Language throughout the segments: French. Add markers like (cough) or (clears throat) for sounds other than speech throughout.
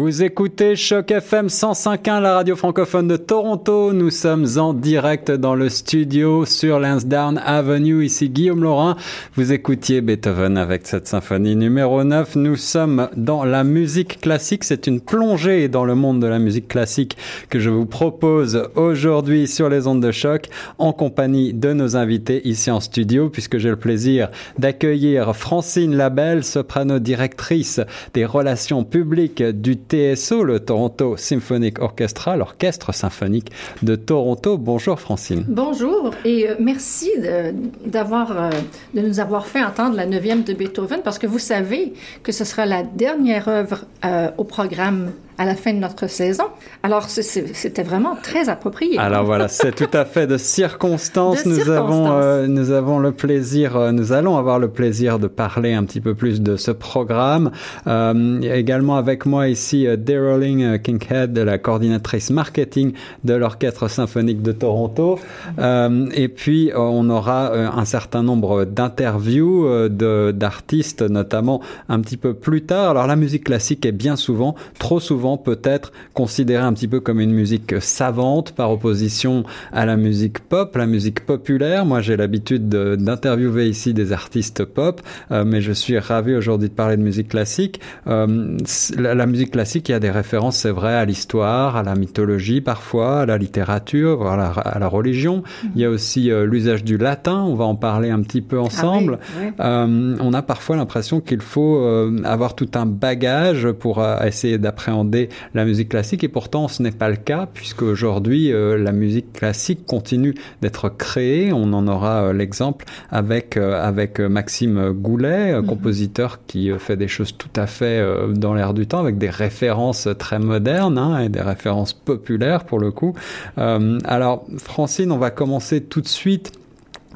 Vous écoutez Choc FM 105.1, la radio francophone de Toronto. Nous sommes en direct dans le studio sur Lansdowne Avenue. Ici Guillaume Laurin. Vous écoutiez Beethoven avec cette symphonie numéro 9. Nous sommes dans la musique classique. C'est une plongée dans le monde de la musique classique que je vous propose aujourd'hui sur les ondes de choc en compagnie de nos invités ici en studio puisque j'ai le plaisir d'accueillir Francine Labelle, soprano directrice des relations publiques du TSO, le Toronto Symphonic Orchestra, l'orchestre symphonique de Toronto. Bonjour Francine. Bonjour et euh, merci euh, de, nous avoir fait entendre la neuvième de Beethoven parce que vous savez que ce sera la dernière œuvre euh, au programme à la fin de notre saison. Alors, c'était vraiment très approprié. Alors voilà, c'est tout à fait de circonstance. nous avons, euh, nous avons le plaisir, euh, nous allons avoir le plaisir de parler un petit peu plus de ce programme. Euh, également avec moi ici, Daryling Kinkhead, la coordinatrice marketing de l'Orchestre symphonique de Toronto. et puis, on aura un certain nombre d'interviews d'artistes, notamment un petit peu plus tard. Alors, la musique classique est bien souvent, trop souvent, peut-être considérée un petit peu comme une musique savante par opposition à la musique pop, la musique populaire. Moi, j'ai l'habitude d'interviewer ici des artistes pop, euh, mais je suis ravi aujourd'hui de parler de musique classique. Euh, la, musique classique, il y a des références, c'est vrai, à l'histoire, à la mythologie parfois, à la littérature, voilà, à la religion. Il y a aussi euh, l'usage du latin, on va en parler un petit peu ensemble. Ah on a parfois l'impression qu'il faut avoir tout un bagage pour essayer d'appréhender la musique classique et pourtant ce n'est pas le cas puisque aujourd'hui euh, la musique classique continue d'être créée. On en aura euh, l'exemple avec euh, avec Maxime Goulet, mhm. compositeur qui fait des choses tout à fait dans l'air du temps avec des références très modernes hein, et des références populaires pour le coup. alors Francine, on va commencer tout de suite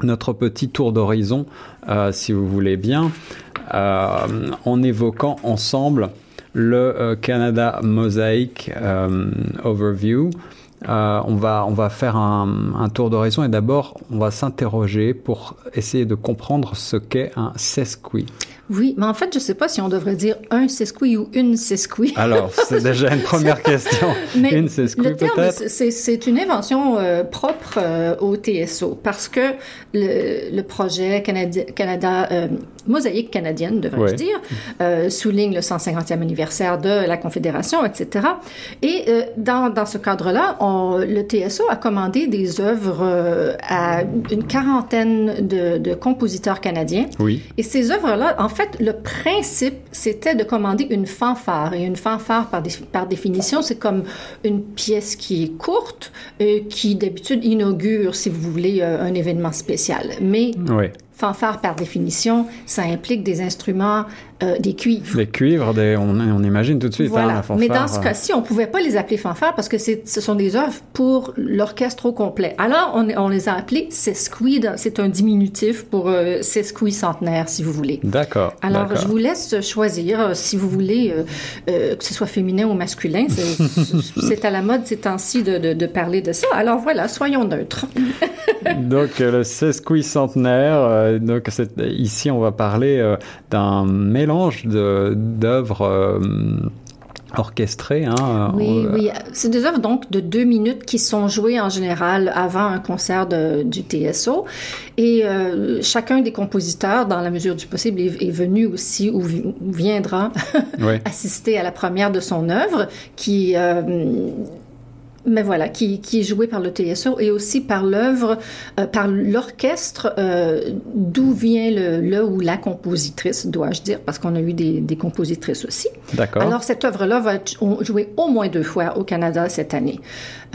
notre petit tour d'horizon, si vous voulez bien, en évoquant ensemble le euh, Canada Mosaic euh, Overview. Euh, on, va, on va faire un, un tour d'horizon et d'abord on va s'interroger pour essayer de comprendre ce qu'est un sesqui. Oui, mais en fait, je ne sais pas si on devrait dire un sesqui ou une sesqui. (laughs) Alors, c'est déjà une première (laughs) question. (laughs) mais une sesqui, le terme, c'est une invention euh, propre euh, au TSO parce que le, le projet Canada, Canada euh, mosaïque canadienne, devrais-je dire, souligne le 150e anniversaire de la Confédération, etc. Et dans, dans ce cadre-là, le TSO a commandé des œuvres à une quarantaine de, de compositeurs canadiens. Oui. Et ces œuvres-là, en fait, le principe, c'était de commander une fanfare. Et une fanfare, par, par définition, c'est comme une pièce qui est courte, et qui d'habitude inaugure, si vous voulez, euh, un événement spécial. Mais oui fanfare, par définition, ça implique des instruments, euh, des cuivres. Des cuivres, des, on, on, imagine tout de suite hein, la fanfare. Mais dans ce cas-ci, on ne pouvait pas les appeler fanfares parce que ce sont des œuvres pour l'orchestre au complet. Alors, on, on les a appelés sesqui, c'est un diminutif pour euh, sesqui centenaire, si vous voulez. D'accord. Alors, je vous laisse choisir euh, si vous voulez euh, que ce soit féminin ou masculin. (laughs) C'est à la mode ces temps-ci de, de, de, parler de ça. Alors voilà, soyons neutres. (laughs) Donc, le sesqui centenaire donc ici, on va parler euh, d'un mélange d'œuvres euh, orchestrées. Hein, oui, oui. C'est des œuvres donc de deux minutes qui sont jouées en général avant un concert du TSO. Et euh, chacun des compositeurs, dans la mesure du possible, est, venu aussi ou, viendra (laughs) assister à la première de son œuvre qui mais voilà, qui, qui, est joué par le TSO et aussi par l'œuvre, euh, par l'orchestre, euh, d'où vient le, le, ou la compositrice, dois-je dire, parce qu'on a eu des, des compositrices aussi. D'accord. Alors, cette œuvre-là va être jouée au moins deux fois au Canada cette année.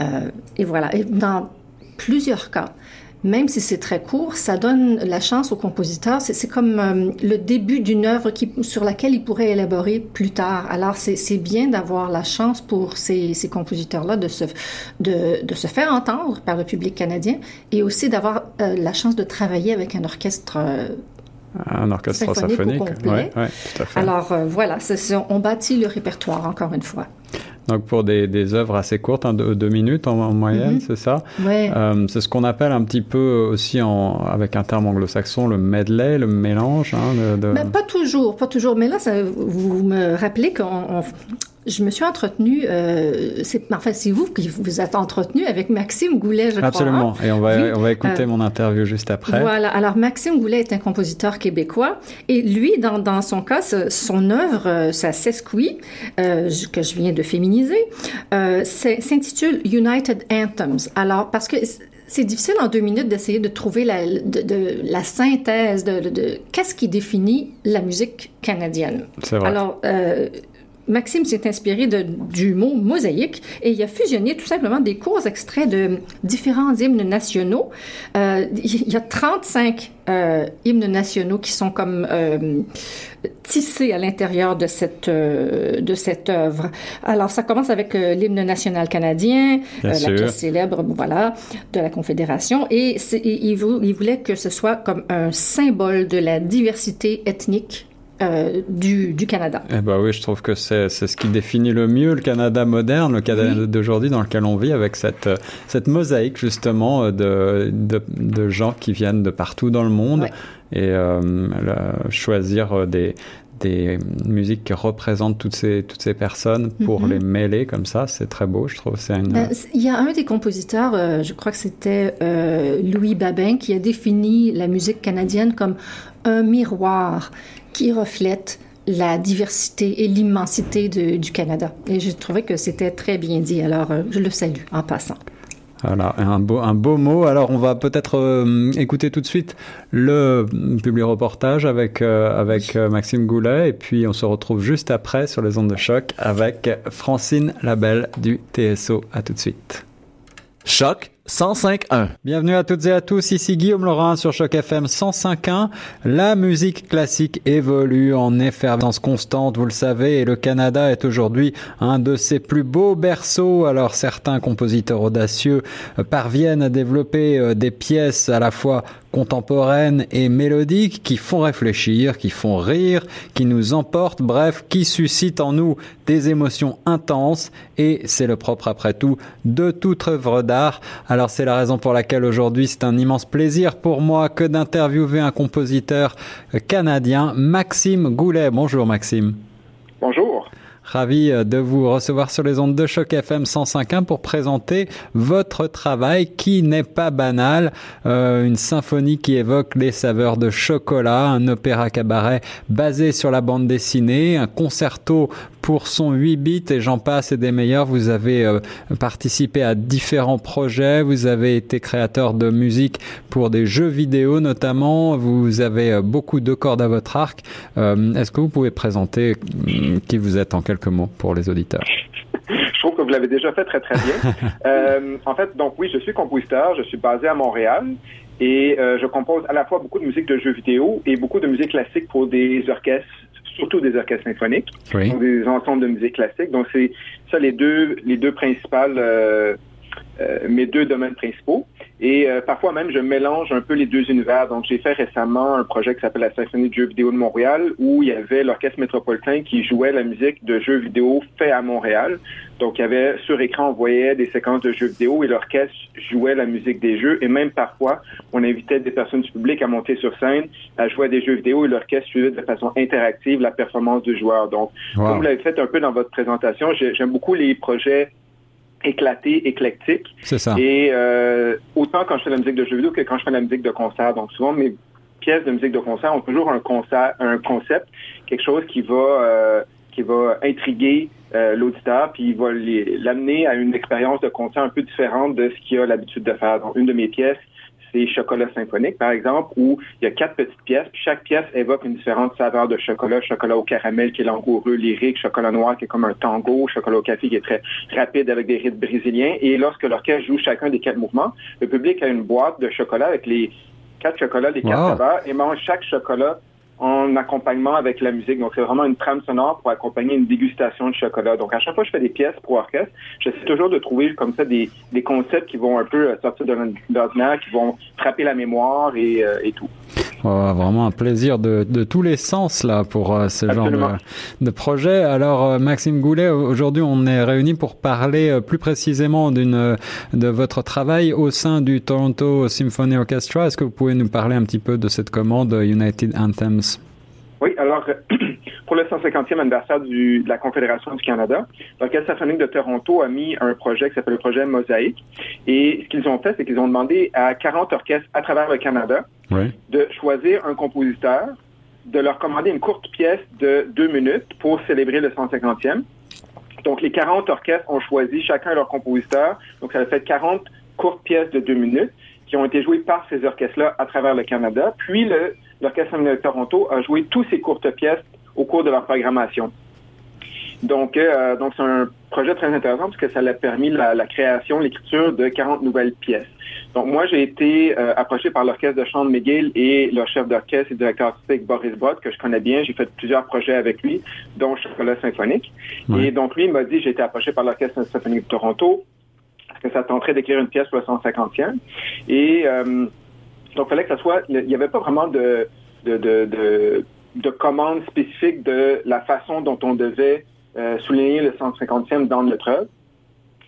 Euh, et voilà. Et dans plusieurs cas, même si c'est très court, ça donne la chance au compositeur. C'est comme euh, le début d'une œuvre qui, sur laquelle il pourrait élaborer plus tard. Alors, c'est bien d'avoir la chance pour ces, ces compositeurs-là de se, de, de, se faire entendre par le public canadien et aussi d'avoir euh, la chance de travailler avec un orchestre. Euh, un orchestre symphonique, Oui, ouais, tout à fait. Alors voilà, on bâtit le répertoire encore une fois. Donc pour des, des œuvres assez courtes, hein, de, deux minutes en, moyenne, mm-hmm. c'est ça. Ouais. Euh, c'est ce qu'on appelle un petit peu aussi en, avec un terme anglo-saxon le medley, le mélange. Hein, de, Mais pas toujours, pas toujours. Mais là, ça, vous me rappelez qu'on je me suis entretenue, euh, c'est, enfin, c'est vous qui vous êtes entretenu avec Maxime Goulet, je crois. Absolument. Hein? Et on va, on va écouter euh, mon interview juste après. Voilà. Alors, Maxime Goulet est un compositeur québécois. Et lui, dans, dans son cas, son œuvre, euh, sa sesquie, euh, que je viens de féminiser, euh, s'intitule United Anthems. Alors, parce que c'est difficile en deux minutes d'essayer de trouver la, de, la synthèse de, de qu'est-ce qui définit la musique canadienne. C'est vrai. Alors, euh, Maxime s'est inspiré de, du mot mosaïque et il a fusionné tout simplement des courts extraits de différents hymnes nationaux. Euh, il y a 35 euh, hymnes nationaux qui sont comme euh, tissés à l'intérieur de cette euh, de cette œuvre. Alors ça commence avec l'hymne national canadien, la pièce célèbre, voilà, de la Confédération, et, il, il voulait que ce soit comme un symbole de la diversité ethnique euh, du, du, Canada. Eh ben oui, je trouve que c'est ce qui définit le mieux le Canada moderne, le Canada d'aujourd'hui dans lequel on vit, avec cette, cette mosaïque justement de, de, de, gens qui viennent de partout dans le monde et euh, choisir des, des musiques qui représentent toutes ces, toutes ces personnes pour mm-hmm. les mêler comme ça, c'est très beau, je trouve. Une... Euh, il y a un des compositeurs, euh, je crois que c'était euh, Louis Babin, qui a défini la musique canadienne comme un miroir qui reflète la diversité et l'immensité du Canada. Et j'ai trouvé que c'était très bien dit. Alors, euh, je le salue en passant. Voilà, un beau, un beau mot. Alors, on va peut-être euh, écouter tout de suite le public reportage avec, euh, avec Maxime Goulet. Et puis, on se retrouve juste après sur les ondes de choc avec Francine Labelle du TSO. À tout de suite. Choc 105.1. Bienvenue à toutes et à tous, ici Guillaume Laurent sur Choc FM 105.1. La musique classique évolue en effervescence constante, vous le savez, et le Canada est aujourd'hui un de ses plus beaux berceaux. Alors certains compositeurs audacieux parviennent à développer euh, des pièces à la fois contemporaines et mélodiques qui font réfléchir, qui font rire, qui nous emportent, bref, qui suscitent en nous des émotions intenses et c'est le propre après tout de toute œuvre d'art. Alors c'est la raison pour laquelle aujourd'hui c'est un immense plaisir pour moi que d'interviewer un compositeur canadien, Maxime Goulet. Bonjour Maxime. Bonjour. Ravi euh, de vous recevoir sur les ondes de choc FM 105.1 pour présenter votre travail qui n'est pas banal. Euh, une symphonie qui évoque les saveurs de chocolat, un opéra cabaret basé sur la bande dessinée, un concerto pour son 8 bits et j'en passe et des meilleurs. Vous avez euh, participé à différents projets, vous avez été créateur de musique pour des jeux vidéo notamment, vous avez beaucoup de cordes à votre arc. Est-ce que vous pouvez présenter qui vous êtes en quelque mots pour les auditeurs (laughs) Je trouve que vous l'avez déjà fait très très bien. (laughs) euh, en fait, donc oui, je suis compositeur, je suis basé à Montréal et euh, je compose à la fois beaucoup de musique de jeux vidéo et beaucoup de musique classique pour des orchestres, surtout des orchestres symphoniques, donc des ensembles de musique classique. Donc c'est ça les deux les deux principales euh, mes deux domaines principaux. Et euh, parfois même, je mélange un peu les deux univers. Donc, j'ai fait récemment un projet qui s'appelle la Symphonie de jeux vidéo de Montréal, où il y avait l'Orchestre métropolitain qui jouait la musique de jeux vidéo fait à Montréal. Donc, il y avait sur écran, on voyait des séquences de jeux vidéo et l'orchestre jouait la musique des jeux. Et même parfois, on invitait des personnes du public à monter sur scène, à jouer des jeux vidéo et l'orchestre suivait de façon interactive la performance du joueur. Donc, comme vous l'avez fait un peu dans votre présentation, j'aime beaucoup les projets éclaté, éclectique. C'est ça. Et euh, autant quand je fais la musique de jeux vidéo que quand je fais la musique de concert. Donc souvent mes pièces de musique de concert ont toujours un concert, un concept, quelque chose qui va euh, qui va intriguer euh, l'auditeur, puis il va l'amener à une expérience de concert un peu différente de ce qu'il a l'habitude de faire. Donc une de mes pièces c'est Chocolat symphonique, par exemple, où il y a quatre petites pièces, puis chaque pièce évoque une différente saveur de chocolat. Chocolat au caramel qui est langoureux, lyrique, chocolat noir qui est comme un tango, chocolat au café qui est très rapide avec des rythmes brésiliens. Et lorsque l'orchestre joue chacun des quatre mouvements, le public a une boîte de chocolat avec les quatre chocolats, les quatre saveurs, et mange chaque chocolat en accompagnement avec la musique. Donc, c'est vraiment une trame sonore pour accompagner une dégustation de chocolat. Donc, à chaque fois que je fais des pièces pour orchestre, j'essaie toujours de trouver comme ça des, des concepts qui vont un peu sortir de l'ordinaire, qui vont frapper la mémoire et, euh, et tout. Vraiment un plaisir de, de, tous les sens là pour euh, ce genre de, de, projet. Alors Maxime Goulet, aujourd'hui on est réunis pour parler plus précisément d'une de votre travail au sein du Toronto Symphony Orchestra. Est-ce que vous pouvez nous parler un petit peu de cette commande United Anthems? Oui, alors (clears throat) pour le 150e anniversaire du, de la Confédération du Canada, l'Orchestre symphonique de Toronto a mis un projet qui s'appelle le projet Mosaïque. Et ce qu'ils ont fait, c'est qu'ils ont demandé à 40 orchestres à travers le Canada de choisir un compositeur, de leur commander une courte pièce de deux minutes pour célébrer le 150e. Donc, les 40 orchestres ont choisi chacun leur compositeur. Donc, ça a fait 40 courtes pièces de deux minutes qui ont été jouées par ces orchestres-là à travers le Canada. Puis, l'Orchestre de Toronto a joué toutes ces courtes pièces au cours de leur programmation. Donc, euh, donc c'est un projet très intéressant parce que ça a permis la, création, l'écriture de 40 nouvelles pièces. Donc, moi, j'ai été euh, approché par l'orchestre de chant de McGill et leur chef d'orchestre et directeur artistique Boris Bott, que je connais bien. J'ai fait plusieurs projets avec lui, dont Chocolat symphonique. Et donc, lui, il m'a dit, j'ai été approché par l'orchestre symphonique de Toronto, parce que ça tenterait d'écrire une pièce pour le 150e. Et euh, donc, il fallait que ça soit... Il n'y avait pas vraiment de, de, de, de, de commande spécifique de la façon dont on devait euh, souligner le 150e dans notre œuvre.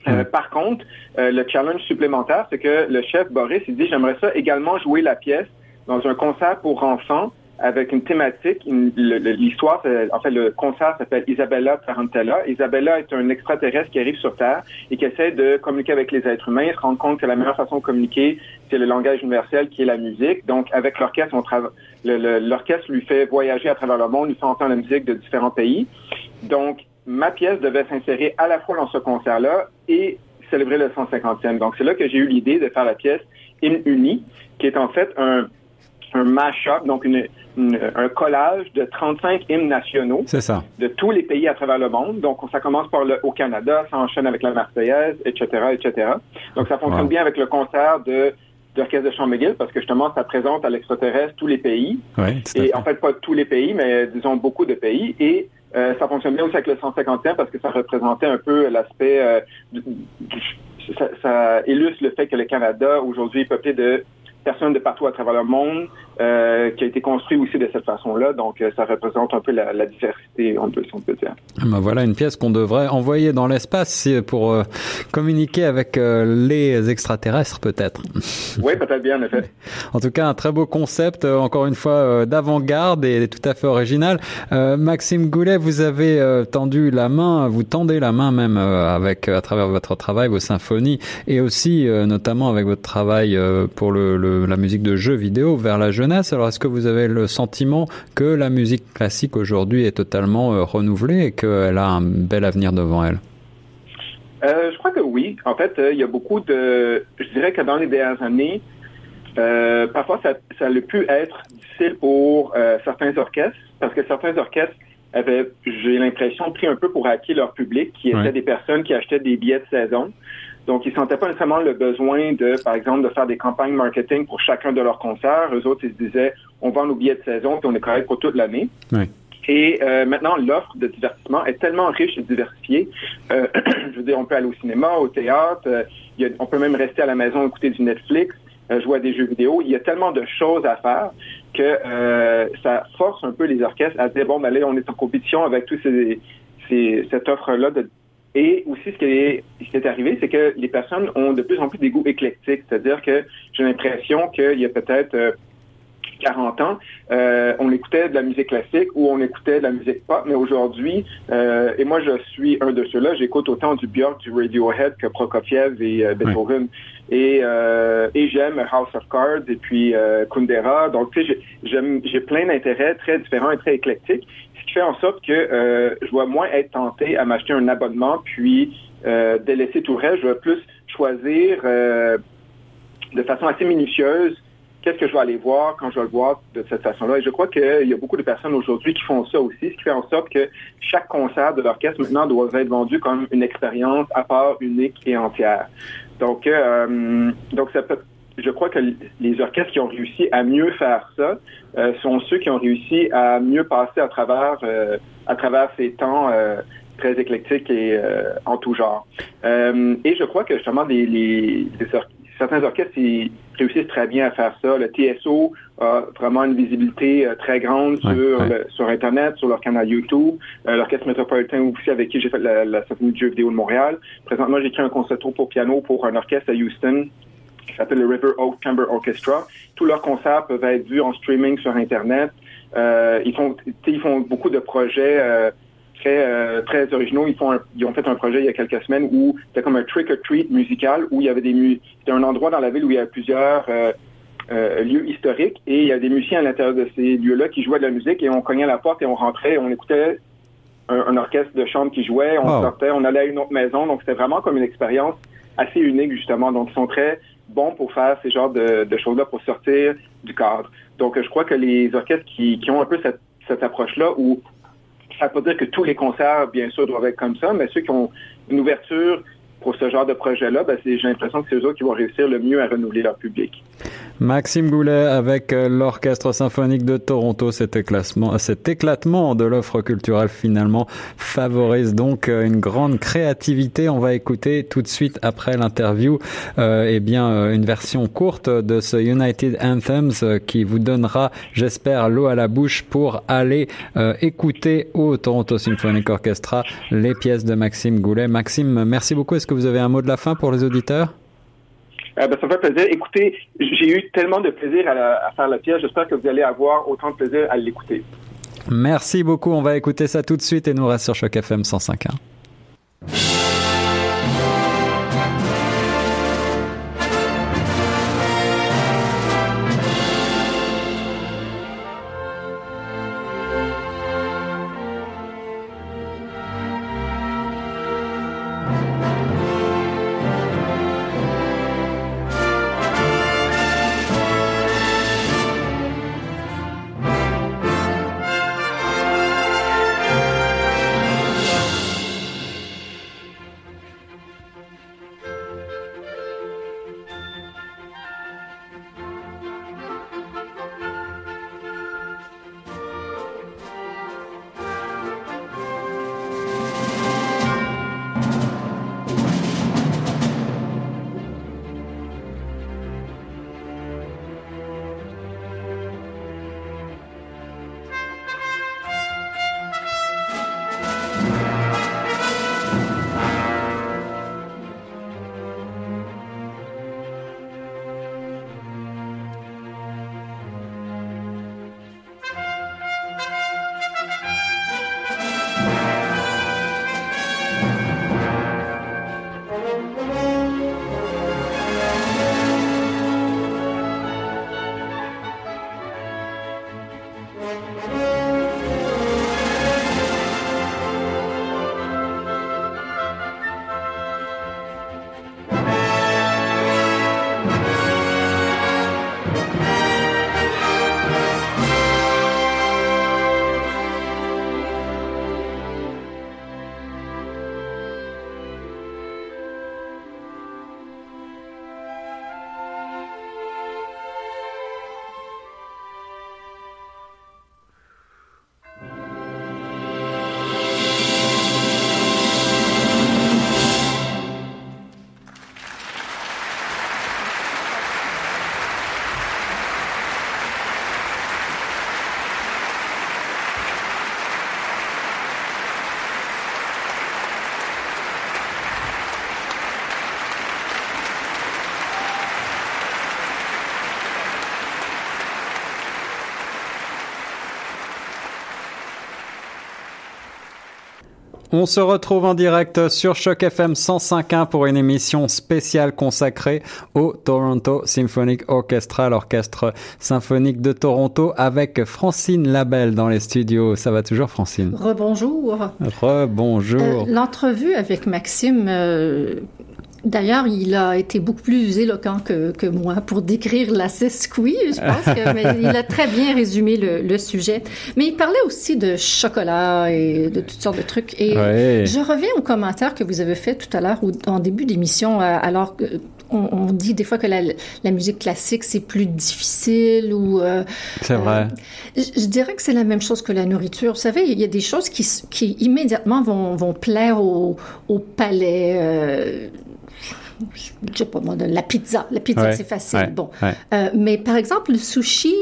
Euh, par contre, euh, le challenge supplémentaire, c'est que le chef Boris, il dit, j'aimerais ça également jouer la pièce dans un concert pour enfants avec une thématique. L'histoire, en fait, le concert s'appelle Isabella Tarantella. Isabella est un extraterrestre qui arrive sur Terre et qui essaie de communiquer avec les êtres humains. Il se rend compte que la meilleure façon de communiquer, c'est le langage universel qui est la musique. Donc, avec l'orchestre, on travaille. L'orchestre lui fait voyager à travers le monde, lui fait entendre la musique de différents pays. Donc, ma pièce devait s'insérer à la fois dans ce concert-là et célébrer le 150e. Donc, c'est là que j'ai eu l'idée de faire la pièce Hymne uni, qui est en fait un, un mash-up, donc une, un collage de 35 hymnes nationaux de tous les pays à travers le monde. Donc, ça commence par le au Canada, ça enchaîne avec la Marseillaise, etc., etc. Donc, ça fonctionne bien avec le concert de d'Orchestre de Chant McGill parce que justement, ça présente à l'extraterrestre tous les pays. et en fait, pas tous les pays, mais disons beaucoup de pays. Et euh, ça fonctionne bien aussi avec le 150e parce que ça représentait un peu l'aspect... Euh, ça, ça, illustre le fait que le Canada, aujourd'hui, est peuplé de personnes de partout à travers le monde, euh, qui a été construit aussi de cette façon-là. Donc, euh, ça représente un peu la, la diversité, on peut, on peut dire. Ben voilà une pièce qu'on devrait envoyer dans l'espace pour euh, communiquer avec euh, les extraterrestres, peut-être. (laughs) Oui, peut-être bien, en effet. En tout cas, un très beau concept, encore une fois, d'avant-garde et tout à fait original. Maxime Goulet, vous avez tendu la main, vous tendez la main même avec, à travers votre travail, vos symphonies, et aussi, notamment avec votre travail pour le, le, la musique de jeux vidéo vers la jeunesse. Alors, est-ce que vous avez le sentiment que la musique classique aujourd'hui est totalement euh, renouvelée et qu'elle a un bel avenir devant elle? Euh, je crois que oui. En fait, euh, il y a beaucoup de... Je dirais que dans les dernières années, parfois, ça, ça a pu être difficile pour certains orchestres, parce que certains orchestres avaient, j'ai l'impression, pris un peu pour acquis leur public, qui étaient des personnes qui achetaient des billets de saison. Donc, ils sentaient pas nécessairement le besoin de, par exemple, de faire des campagnes marketing pour chacun de leurs concerts. Eux autres, ils se disaient, on vend nos billets de saison, puis on est correct pour toute l'année. Et euh, maintenant, l'offre de divertissement est tellement riche et diversifiée. Euh, (clears throat) je veux dire, on peut aller au cinéma, au théâtre, euh, on peut même rester à la maison, écouter du Netflix, jouer à des jeux vidéo. Il y a tellement de choses à faire que ça force un peu les orchestres à dire, bon, ben là, on est en compétition avec tous ces, ces cette offre-là de et aussi, ce qui est, ce qui est arrivé, c'est que les personnes ont de plus en plus des goûts éclectiques. C'est-à-dire que j'ai l'impression qu'il y a peut-être 40 euh, ans, euh, on écoutait de la musique classique ou on écoutait de la musique pop, mais aujourd'hui, euh, et moi je suis un de ceux-là, j'écoute autant du Björk, du Radiohead que Prokofiev et Beethoven. Et, et j'aime House of Cards et puis Kundera. Donc, tu sais, j'ai plein d'intérêts très différents et très éclectiques fait en sorte que euh, je vais moins être tenté à m'acheter un abonnement puis euh, délaisser tout le reste. Je vais plus choisir euh, de façon assez minutieuse qu'est-ce que je vais aller voir quand je vais le voir de cette façon-là. Et je crois qu'il y a beaucoup de personnes aujourd'hui qui font ça aussi, ce qui fait en sorte que chaque concert de l'orchestre maintenant doit être vendu comme une expérience à part, unique et entière. Donc, euh, donc ça peut je crois que les orchestres qui ont réussi à mieux faire ça euh, sont ceux qui ont réussi à mieux passer à travers euh, à travers ces temps euh, très éclectiques et en tout genre. et je crois que justement les, les, certains orchestres ils réussissent très bien à faire ça. Le TSO a vraiment une visibilité très grande sur sur Internet, sur leur canal YouTube. L'orchestre métropolitain aussi avec qui j'ai fait la, la symphonie de jeux vidéo de Montréal. Présentement, j'ai écrit un concerto pour piano pour un orchestre à Houston qui s'appelle le River Oak Chamber Orchestra. Tous leurs concerts peuvent être vus en streaming sur Internet. ils font, ils font beaucoup de projets très très originaux. Ils font, ils ont fait un projet il y a quelques semaines où c'était comme un trick or treat musical où il y avait des, c'était un endroit dans la ville où il y a plusieurs lieux historiques et il y a des musiciens à l'intérieur de ces lieux-là qui jouaient de la musique et on cognait à la porte et on rentrait, on écoutait un, orchestre de chambre qui jouait, on sortait, on allait à une autre maison. Donc, c'était vraiment comme une expérience assez unique, justement. Donc, ils sont très bons pour faire ces genres de, choses-là, pour sortir du cadre. Donc, je crois que les orchestres qui, ont un peu cette, approche-là, où ça ne veut pas dire que tous les concerts, bien sûr, doivent être comme ça, mais ceux qui ont une ouverture pour ce genre de projet-là, ben, j'ai l'impression que c'est eux qui vont réussir le mieux à renouveler leur public. Maxime Goulet avec euh, l'Orchestre symphonique de Toronto, cet éclatement, cet éclatement de l'offre culturelle finalement favorise donc euh, une grande créativité. On va écouter tout de suite après l'interview euh, eh bien euh, une version courte de ce United Anthems qui vous donnera, j'espère, l'eau à la bouche pour aller écouter au Toronto Symphonic Orchestra les pièces de Maxime Goulet. Maxime, merci beaucoup. Est-ce que vous avez un mot de la fin pour les auditeurs? Euh, ben, ça me fait plaisir. Écoutez, j'ai eu tellement de plaisir à, faire la pièce. J'espère que vous allez avoir autant de plaisir à l'écouter. Merci beaucoup. On va écouter ça tout de suite et nous reste sur Choc FM 105.1. On se retrouve en direct sur Choc FM 105.1 pour une émission spéciale consacrée au Toronto Symphonic Orchestra, l'orchestre symphonique de Toronto, avec Francine Labelle dans les studios. Ça va toujours, Francine? Rebonjour. Rebonjour. Euh, L'entrevue avec Maxime euh, D'ailleurs, il a été beaucoup plus éloquent que, que moi pour décrire la squee, je pense, que, mais il a très bien résumé le, le, sujet. Mais il parlait aussi de chocolat et de toutes sortes de trucs. Et je reviens au commentaire que vous avez fait tout à l'heure en début d'émission, euh, alors que on, on, dit des fois que la, la musique classique c'est plus difficile ou. Euh, c'est vrai. Euh, je, dirais que c'est la même chose que la nourriture. Vous savez, il y a des choses qui, qui immédiatement vont, vont plaire au, au palais. Euh, je sais pas moi, la pizza. La pizza, c'est facile. bon. Euh, mais par exemple, le sushi,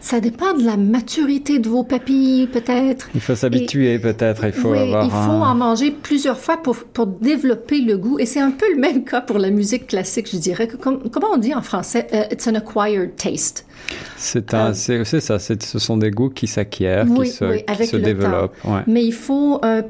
Ça dépend de la maturité de vos papilles, peut-être. Il faut s'habituer, peut-être. Il faut oui, avoir. Il faut en manger plusieurs fois pour, pour développer le goût. Et c'est un peu le même (laughs) cas pour la musique classique, je dirais. comment on dit en français? Uh, it's an acquired taste. C'est euh, ça. Ce sont des goûts qui s'acquièrent, qui se, qui se développent. Ouais. Mais il faut euh,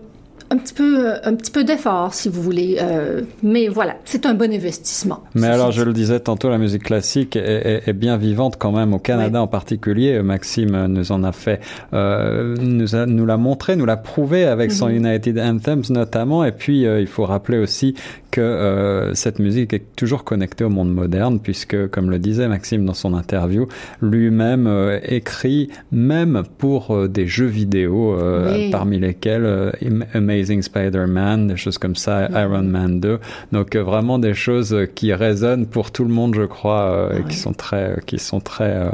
un petit peu, euh, un petit peu d'effort, si vous voulez. Euh, mais voilà, c'est un bon investissement. Mais alors, je le disais tantôt, la musique classique est, est, bien vivante quand même au Canada en particulier. Maxime nous en a fait, euh, nous, a, nous l'a montré, nous l'a prouvé avec son mhm. United Anthems notamment. Et puis, euh, il faut rappeler aussi que euh, cette musique est toujours connectée au monde moderne, puisque, comme le disait Maxime dans son interview, lui-même euh, écrit même pour des jeux vidéo, parmi lesquels Amazing Amazing Spider-Man, des choses comme ça. Iron Man 2. Donc euh, vraiment des choses qui résonnent pour tout le monde, je crois, euh, et qui sont très, qui sont très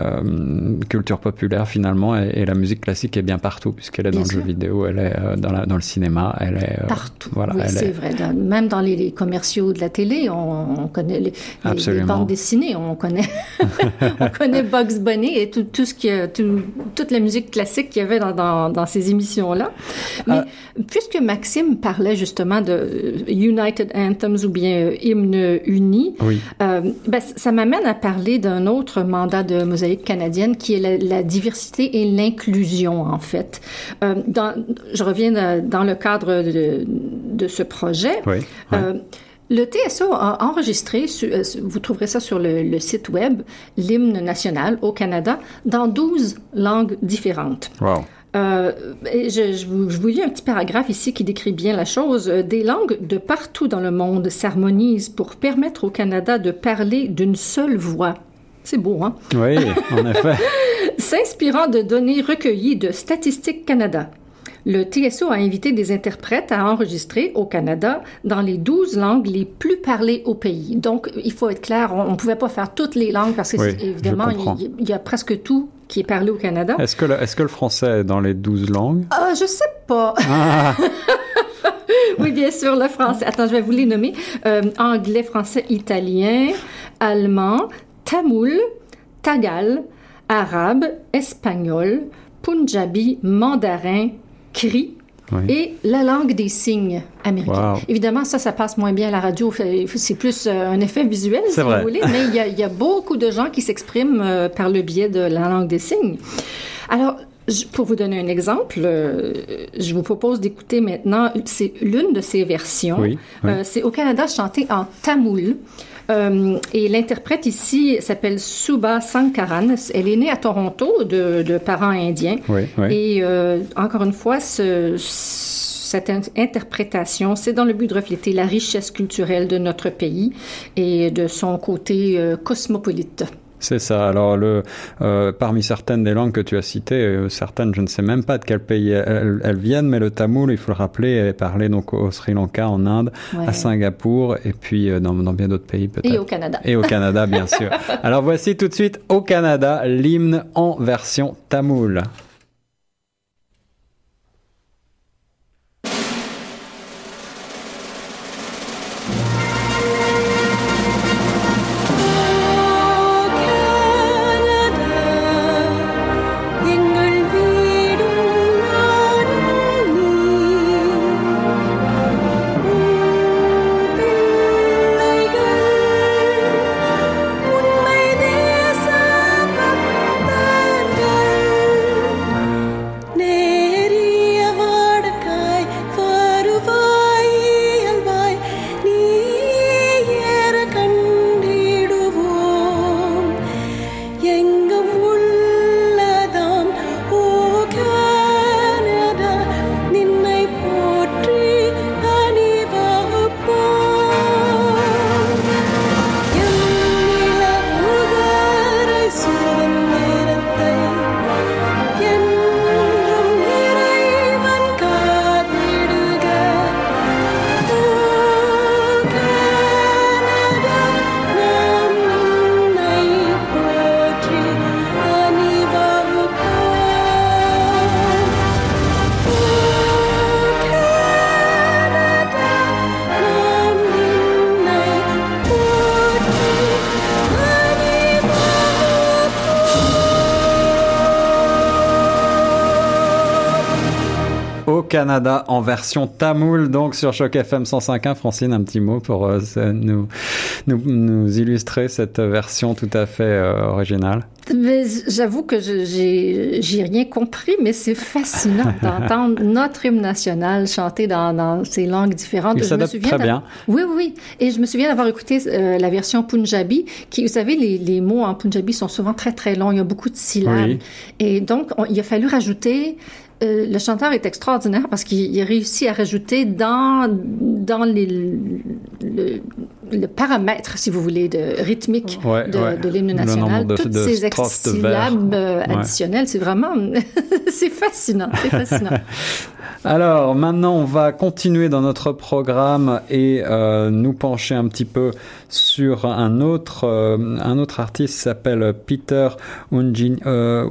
euh, culture populaire finalement. Et, la musique classique est bien partout puisqu'elle est dans le jeu vidéo, elle est dans, la, dans le cinéma, elle est partout. Voilà, oui, c'est vrai. même dans les, commerciaux de la télé, on, connaît les, les, bandes dessinées, on connaît, (laughs) on connaît Bugs Bunny et tout, tout ce qui, tout, toute la musique classique qu'il y avait dans, dans, dans ces émissions-là. Mais Puisque Maxime parlait justement de United Anthems ou bien euh, hymne uni, euh, ben, ça m'amène à parler d'un autre mandat de Mosaïque canadienne qui est la, diversité et l'inclusion, en fait. Euh, dans, je reviens dans le cadre de, de ce projet. Oui, le TSO a enregistré, vous trouverez ça sur le, le site web, l'hymne national au Canada dans 12 langues différentes. Wow. Euh, je, je, vous, je, vous, lis un petit paragraphe ici qui décrit bien la chose. Des langues de partout dans le monde s'harmonisent pour permettre au Canada de parler d'une seule voix. C'est beau, hein? Oui, en (laughs) effet. S'inspirant de données recueillies de Statistique Canada. Le TSO a invité des interprètes à enregistrer au Canada dans les 12 langues les plus parlées au pays. Donc, il faut être clair, on ne pouvait pas faire toutes les langues parce que, évidemment, il, il, y a presque tout qui est parlé au Canada. Est-ce que, le, est-ce que le français est dans les douze langues? Ah, je sais pas. Ah. (laughs) oui, bien sûr, le français. Attends, je vais vous les nommer. Euh, anglais, français, italien, allemand, tamoul, tagal, arabe, espagnol, punjabi, mandarin, cri, et la langue des signes américains. Évidemment, ça, ça passe moins bien à la radio. C'est plus euh, un effet visuel, si vous voulez, mais il y, a, il y, a, beaucoup de gens qui s'expriment euh, par le biais de la langue des signes. Alors, pour vous donner un exemple, euh, je vous propose d'écouter maintenant, c'est l'une de ces versions. Oui, c'est au Canada chanté en tamoul. Euh, et l'interprète ici s'appelle Suba Sankaran. Elle est née à Toronto de, parents indiens. Et euh, encore une fois, cette interprétation, c'est dans le but de refléter la richesse culturelle de notre pays et de son côté euh, cosmopolite. C'est ça. Alors, le, euh, parmi certaines des langues que tu as citées, euh, certaines, je ne sais même pas de quel pays elles, viennent, mais le tamoul, il faut le rappeler, est parlé donc au Sri Lanka, en Inde, à Singapour, et puis euh, dans, dans bien d'autres pays peut-être. Et au Canada. Et au Canada, bien sûr. (laughs) Alors, voici tout de suite au Canada l'hymne en version tamoul. Canada en version tamoul, donc sur Choc FM 105.1. Francine, un petit mot pour nous, nous, nous, illustrer cette version tout à fait originale. J'avoue que j'ai rien compris, mais c'est fascinant (laughs) d'entendre notre hymne national chanté dans, dans ces langues différentes. Il s'adapte très bien. Oui, oui, Et je me souviens d'avoir écouté euh, la version Punjabi, qui, vous savez, les, les, mots en Punjabi sont souvent très, très longs. Il y a beaucoup de syllabes. Et donc, il a fallu rajouter euh, le chanteur est extraordinaire parce qu'il réussit à rajouter dans dans les, le, le, paramètre, si vous voulez, de rythmique de, de l'hymne national, toutes ces syllabes euh, additionnelles. C'est vraiment, (laughs) c'est fascinant, c'est fascinant. (laughs) Alors maintenant, on va continuer dans notre programme et euh, nous pencher un petit peu sur un autre, euh, un autre artiste qui s'appelle Peter Unjian. Euh,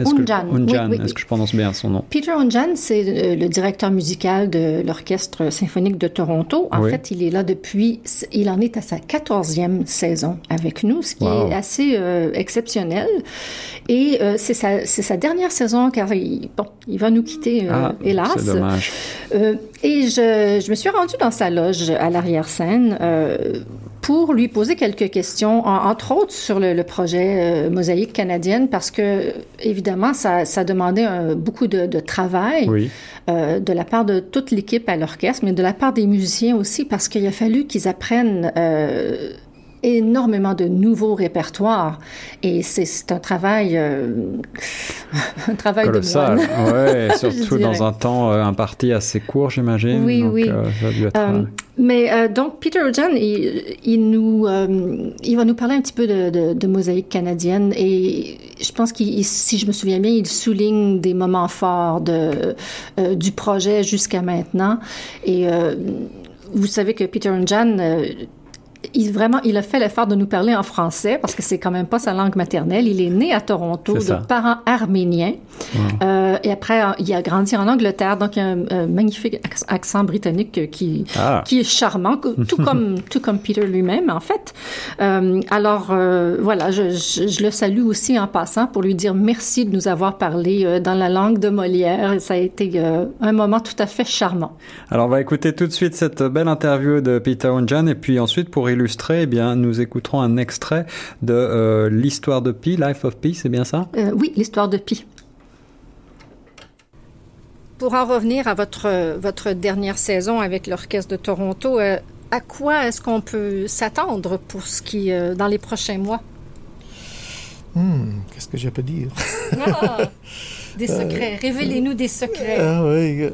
Est-ce que, je prononce bien son nom? Peter Unjan, c'est le directeur musical de l'Orchestre symphonique de Toronto. En fait, il est là depuis, il en est à sa 14e saison avec nous, ce qui est assez exceptionnel. Et c'est sa, sa, dernière saison car il, bon, il va nous quitter ah hélas. C'est dommage. Euh, et je, je, me suis rendue dans sa loge à l'arrière-scène euh, pour lui poser quelques questions, entre autres sur le, projet euh, Mosaïque canadienne, parce que, évidemment, ça, ça demandait beaucoup de, de travail oui. de la part de toute l'équipe à l'orchestre, mais de la part des musiciens aussi, parce qu'il a fallu qu'ils apprennent énormément de nouveaux répertoires et c'est un travail euh, (laughs) un travail Colossal. de moine. ouais, (laughs) surtout dans un temps euh, imparti assez court, j'imagine. Oui, donc, oui. Euh, euh mais donc Peter Ojan, il, il nous il va nous parler un petit peu de, de, de mosaïque canadienne et je pense qu'il si je me souviens bien, il souligne des moments forts de du projet jusqu'à maintenant et vous savez que Peter Jan il, vraiment, il a fait l'effort de nous parler en français parce que c'est quand même pas sa langue maternelle. Il est né à Toronto de parents arméniens. Euh, et après, il a grandi en Angleterre, donc il a un, magnifique accent britannique qui, ah. qui est charmant, tout (laughs) comme, tout comme Peter lui-même, en fait. Euh, alors, euh, voilà, je, je, le salue aussi en passant pour lui dire merci de nous avoir parlé euh, dans la langue de Molière. Ça a été euh, un moment tout à fait charmant. Alors, on va écouter tout de suite cette belle interview de Peter Unjan et puis ensuite, pour illustrer, eh bien, nous écouterons un extrait de euh, l'histoire de Pi, Life of Pi, c'est bien ça? Euh, Oui, l'histoire de Pi. Pour en revenir à votre, votre dernière saison avec l'Orchestre de Toronto, euh, à quoi est-ce qu'on peut s'attendre pour ce qui, dans les prochains mois? Hmm, Qu'est-ce que je peux dire? Ah, (laughs) Des secrets. Révélez-nous des secrets. Ah oui,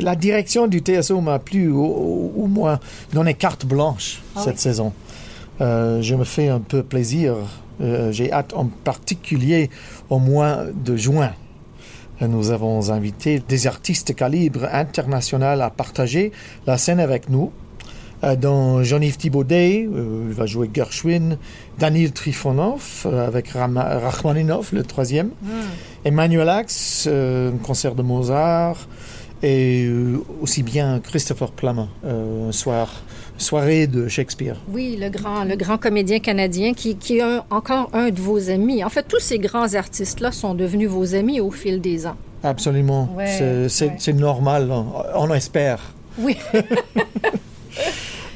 la direction du TSO m'a plu, au, moins donné carte blanche ah cette saison. Euh, je me fais un peu plaisir. Euh, j'ai hâte en particulier au mois de juin. Nous avons invité des artistes de calibre international à partager la scène avec nous. Euh, dans Jean-Yves Thibaudet, il va jouer Gershwin, Daniel Trifonov avec Rachmaninov, le troisième, hmm. Emmanuel Axe, un concert de Mozart, et aussi bien Christopher Plummer, un soir soirée de Shakespeare. Oui, le grand, le grand comédien canadien qui, qui est encore un de vos amis. En fait, tous ces grands artistes-là sont devenus vos amis au fil des ans. Absolument. c'est normal, on espère. Oui. (laughs) (laughs)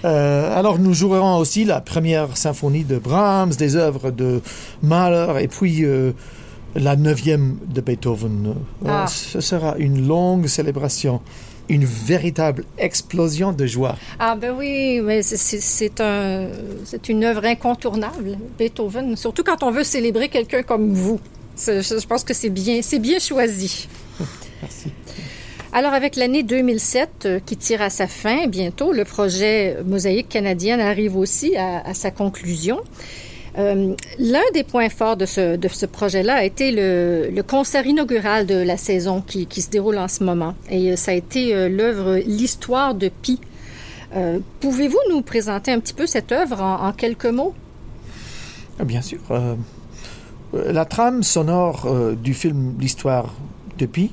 Euh, alors nous jouerons aussi la première symphonie de Brahms, des œuvres de Mahler et puis euh, la neuvième de Beethoven. Ah. ce sera une longue célébration une véritable explosion de joie. Ah ben oui, mais c'est un, une œuvre incontournable, Beethoven, surtout quand on veut célébrer quelqu'un comme vous. Je pense que c'est bien, c'est bien choisi. Merci. Alors, avec l'année 2007 euh, qui tire à sa fin bientôt, le projet Mosaïque canadienne arrive aussi à, sa conclusion. Euh, L'un des points forts de ce, projet-là a été le, concert inaugural de la saison qui, se déroule en ce moment. Et euh, ça a été l'œuvre L'histoire de Pi. Pouvez-vous nous présenter un petit peu cette œuvre en, en quelques mots? Ah, bien sûr. La trame sonore du film L'histoire de Pi,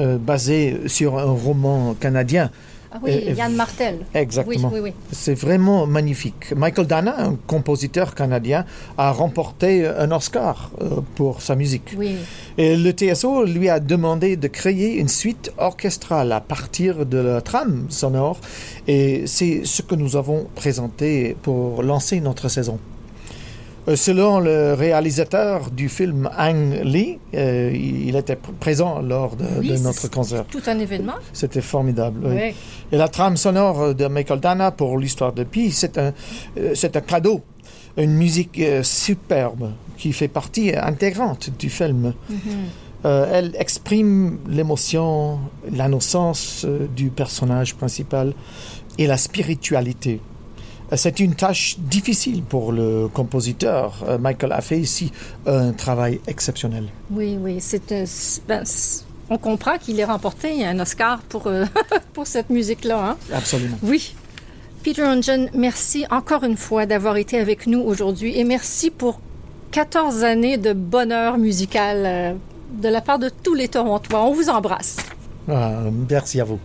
basée sur un roman canadien Ah oui, Yann Martel. Exactement. C'est vraiment magnifique. Michael Dana, un compositeur canadien, a remporté un Oscar euh, pour sa musique. Oui. Et le TSO lui a demandé de créer une suite orchestrale à partir de la trame sonore. Et c'est ce que nous avons présenté pour lancer notre saison. Euh, selon le réalisateur du film Ang Lee, euh, il était présent lors de, notre concert. Tout un événement. C'était formidable. Oui. Et la trame sonore de Michael Dana pour l'histoire de Pi, c'est un, euh, c'est un cadeau, une musique superbe qui fait partie intégrante du film. Mm-hmm. elle exprime l'émotion, l'innocence du personnage principal et la spiritualité. C'est une tâche difficile pour le compositeur. Euh, Michael a fait ici un travail exceptionnel. Oui, oui. C'est, ben, on comprend qu'il ait remporté un Oscar pour, euh, (laughs) pour cette musique-là. Hein? Absolument. Oui. Peter Ongen, merci encore une fois d'avoir été avec nous aujourd'hui et merci pour 14 années de bonheur musical euh, de la part de tous les Torontois. On vous embrasse. Ah, merci à vous.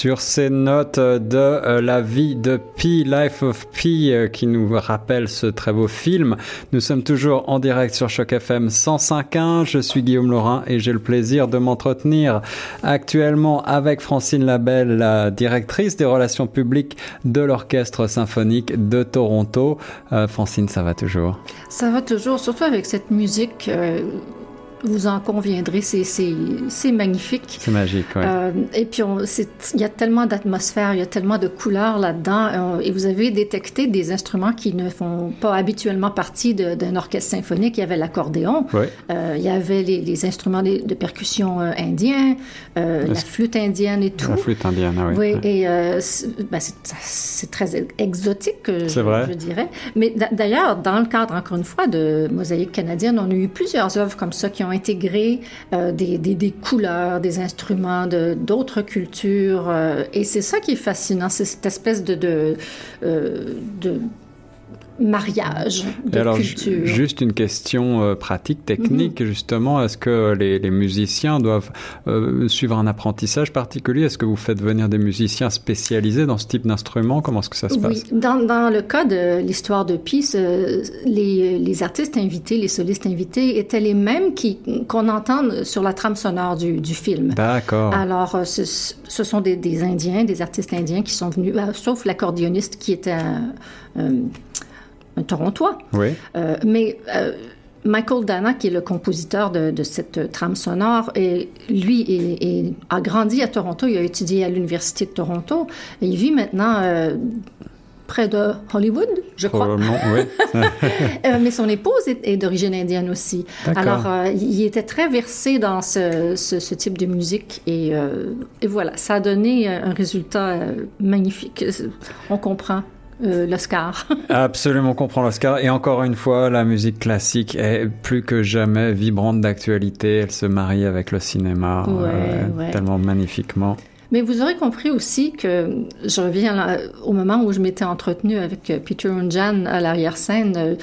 Sur ces notes de euh, la vie de Pi, Life of Pi, euh, qui nous rappelle ce très beau film. Nous sommes toujours en direct sur Choc FM 105.1. Je suis Guillaume Laurin et j'ai le plaisir de m'entretenir actuellement avec Francine Labelle, la directrice des relations publiques de l'Orchestre symphonique de Toronto. Euh, Francine, ça va toujours? Ça va toujours, surtout avec cette musique vous en conviendrez, c'est magnifique. C'est magique, oui. Euh, et puis, il y a tellement d'atmosphère, il y a tellement de couleurs là-dedans. Euh, et vous avez détecté des instruments qui ne font pas habituellement partie d'un orchestre symphonique. Il y avait l'accordéon, euh, il y avait les, instruments de, percussion indiens, la flûte indienne et tout. La flûte indienne, oui. Oui, et ben, c'est très exotique, je, vrai. je dirais. Mais d'ailleurs, dans le cadre, encore une fois, de Mosaïque canadienne, on a eu plusieurs œuvres comme ça qui ont intégrer euh, des, couleurs, des instruments de d'autres cultures. Euh, et c'est ça qui est fascinant, c'est cette espèce de, euh, de mariage de alors, culture. Juste une question euh, pratique, technique, mhm. justement. Est-ce que les, les, musiciens doivent euh, suivre un apprentissage particulier? Est-ce que vous faites venir des musiciens spécialisés dans ce type d'instrument? Comment est-ce que ça se passe? Oui, dans, dans, le cas de l'histoire de Peace, euh, les, les, artistes invités, les solistes invités étaient les mêmes qu'on entend sur la trame sonore du, du film. D'accord. Alors, ce, ce sont des, des, Indiens, des artistes indiens qui sont venus, sauf l'accordéoniste qui était un Torontois. Oui. Euh, mais euh, Michael Dana, qui est le compositeur de, cette trame sonore, et lui a grandi à Toronto. Il a étudié à l'Université de Toronto. Et il vit maintenant euh, près de Hollywood, je crois. oui. (laughs) mais son épouse est, d'origine indienne aussi. Alors, il était très versé dans ce, type de musique et, et, voilà, ça a donné un résultat magnifique. On comprend euh, l'Oscar. (laughs) Absolument, on comprend l'Oscar. Et encore une fois, la musique classique est plus que jamais vibrante d'actualité. Elle se marie avec le cinéma euh, tellement magnifiquement. Mais vous aurez compris aussi que je reviens au moment où je m'étais entretenue avec Peter Unjan à l'arrière-scène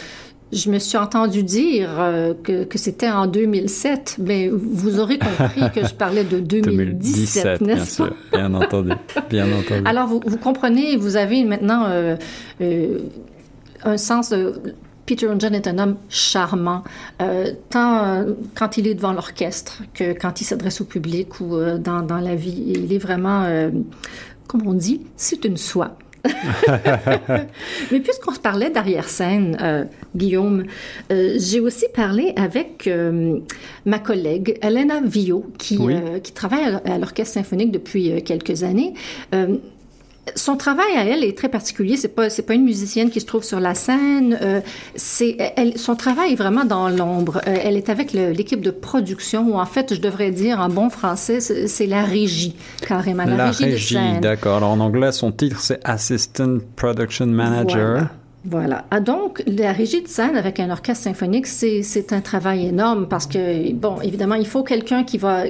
je me suis entendu dire euh, que, que c'était en 2007, mais vous aurez compris que je parlais de (laughs) 2017, n'est-ce pas? Bien entendu, bien entendu. Alors, vous, vous comprenez, vous avez maintenant euh, euh, un sens de... Peter John est un homme charmant, euh, tant quand il est devant l'orchestre que quand il s'adresse au public ou dans, dans, la vie. Il est vraiment, comme on dit, c'est une soie. (laughs) Mais puisqu'on se parlait d'arrière-scène, euh, Guillaume, euh, j'ai aussi parlé avec euh, ma collègue Elena Vio, qui, qui travaille à l'Orchestre symphonique depuis quelques années son travail à elle est très particulier. C'est pas c'est pas une musicienne qui se trouve sur la scène. Euh, c'est elle son travail est vraiment dans l'ombre. Euh, elle est avec l'équipe de production ou en fait je devrais dire en bon français c'est la régie carrément la, la régie, régie d'accord. Alors en anglais son titre c'est Assistant Production Manager. Voilà. Ah, donc, la régie de scène avec un orchestre symphonique, c'est un travail énorme parce que, bon, évidemment, il faut quelqu'un qui va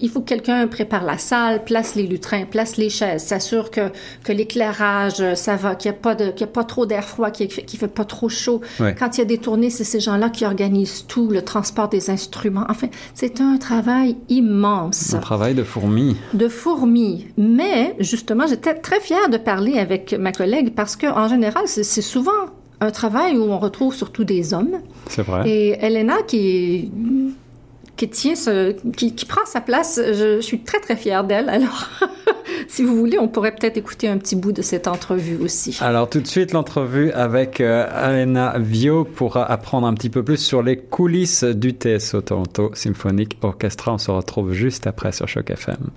il faut que quelqu'un prépare la salle, place les lutrins, place les chaises, s'assure que, que l'éclairage, euh, ça va, qu'il n'y a pas de, qu'il a pas trop d'air froid, qu'il ne fait pas trop chaud. Quand il y a des tournées, c'est ces gens-là qui organisent tout, le transport des instruments. Enfin, c'est un travail immense. Un travail de fourmi. De fourmi. Mais, justement, j'étais très fière de parler avec ma collègue parce que, en général, c'est souvent un travail où on retrouve surtout des hommes. C'est vrai. Et Elena, qui qui tient qui, prend sa place. Je, suis très très fière d'elle. Alors, (laughs) si vous voulez, on pourrait peut-être écouter un petit bout de cette entrevue aussi. Alors tout de suite l'entrevue avec euh, Alena Vio pour apprendre un petit peu plus sur les coulisses du TSO Toronto Symphonic Orchestra. On se retrouve juste après sur Choc FM.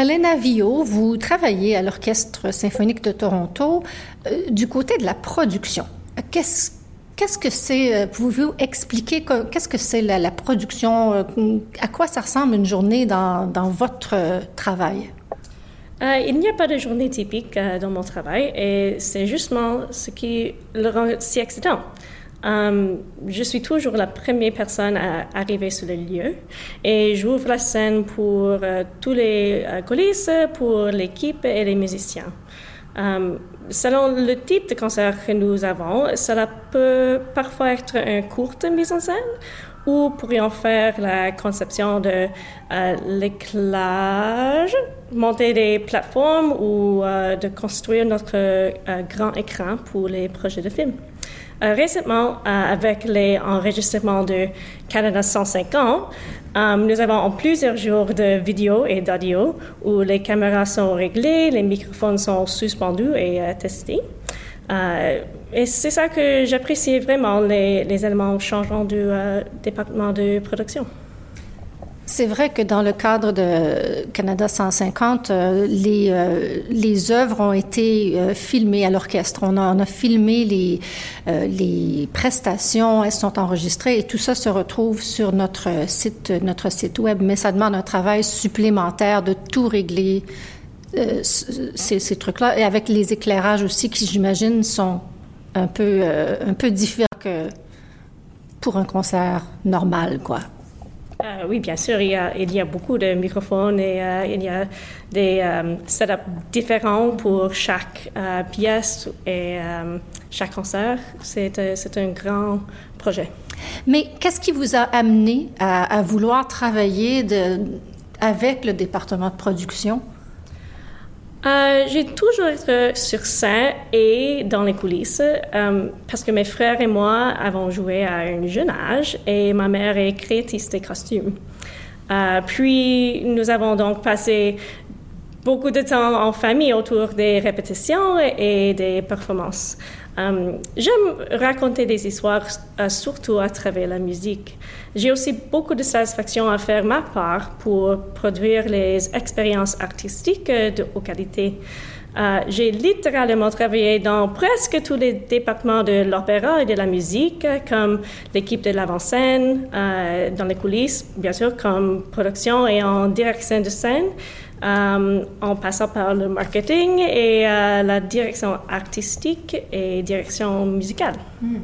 Elena Vio, vous travaillez à l'Orchestre symphonique de Toronto euh, du côté de la production. Qu'est-ce Qu'est-ce que c'est, euh, pouvez-vous expliquer qu'est-ce que c'est la, production, euh, à quoi ça ressemble une journée dans, dans votre travail? il n'y a pas de journée typique dans mon travail et c'est justement ce qui le rend si excitant. Um, je suis toujours la première personne à arriver sur le lieu et j'ouvre la scène pour uh, tous les uh, coulisses, pour l'équipe et les musiciens. Selon le type de concert que nous avons, cela peut parfois être une courte mise en scène ou pourrions faire la conception de euh, l'éclairage, monter des plateformes ou euh, de construire notre euh, grand écran pour les projets de films. Récemment, avec les enregistrements de Canada 150, nous avons plusieurs jours de vidéo et d'audio où les caméras sont réglées, les microphones sont suspendus et testés. Euh, et c'est ça que j'apprécie vraiment, les, éléments changeants du euh, département de production. C'est vrai que dans le cadre de Canada 150, euh, les, les œuvres ont été filmées à l'orchestre. On a, on a, filmé les, les prestations, elles sont enregistrées et tout ça se retrouve sur notre site, notre site web. Mais ça demande un travail supplémentaire de tout régler, euh, ces, ces trucs-là, et avec les éclairages aussi qui, j'imagine, sont un peu, euh, un peu différents que pour un concert normal, quoi. Euh, oui, bien sûr, il y, a, beaucoup de microphones et il y a des setups différents pour chaque pièce et chaque concert. C'est un grand projet. Mais qu'est-ce qui vous a amené à, vouloir travailler avec le département de production? Euh, j'ai toujours été sur scène et dans les coulisses euh, parce que mes frères et moi avons joué à un jeune âge et ma mère est créatrice des costumes. Euh, puis nous avons donc passé beaucoup de temps en famille autour des répétitions et des performances. Euh, j'aime raconter des histoires, euh, surtout à travers la musique. J'ai aussi beaucoup de satisfaction à faire ma part pour produire les expériences artistiques de haute qualité. Euh, j'ai littéralement travaillé dans presque tous les départements de l'opéra et de la musique, comme l'équipe de l'avant-scène, dans les coulisses, bien sûr, comme production et en direction de scène. Euh, en passant par le marketing et euh, la direction artistique et direction musicale. Hmm.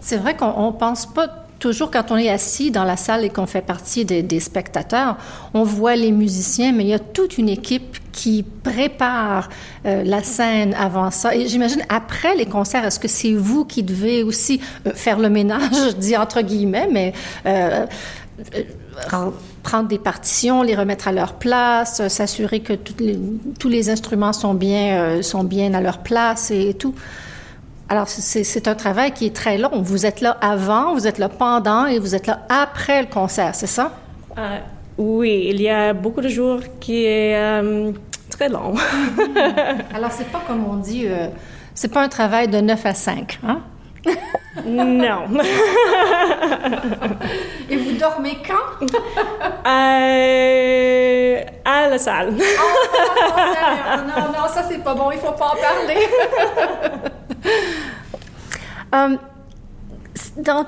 C'est vrai qu'on ne pense pas toujours quand on est assis dans la salle et qu'on fait partie des, spectateurs, on voit les musiciens, mais il y a toute une équipe qui prépare euh, la scène avant ça. Et j'imagine, après les concerts, est-ce que c'est vous qui devez aussi faire le ménage, je (laughs) dis entre guillemets, mais prendre des partitions, les remettre à leur place, euh, s'assurer que tous les instruments sont bien, euh, sont bien à leur place et, tout. Alors, c'est un travail qui est très long. Vous êtes là avant, vous êtes là pendant et vous êtes là après le concert, c'est ça? Euh, oui, il y a beaucoup de jours qui est très long. (laughs) Alors, c'est pas comme on dit, c'est pas un travail de 9 à 5, hein? (laughs) Non. Et vous dormez quand? Euh, à la salle. Oh, non, non, ça c'est pas bon, il faut pas en parler. Euh, dans,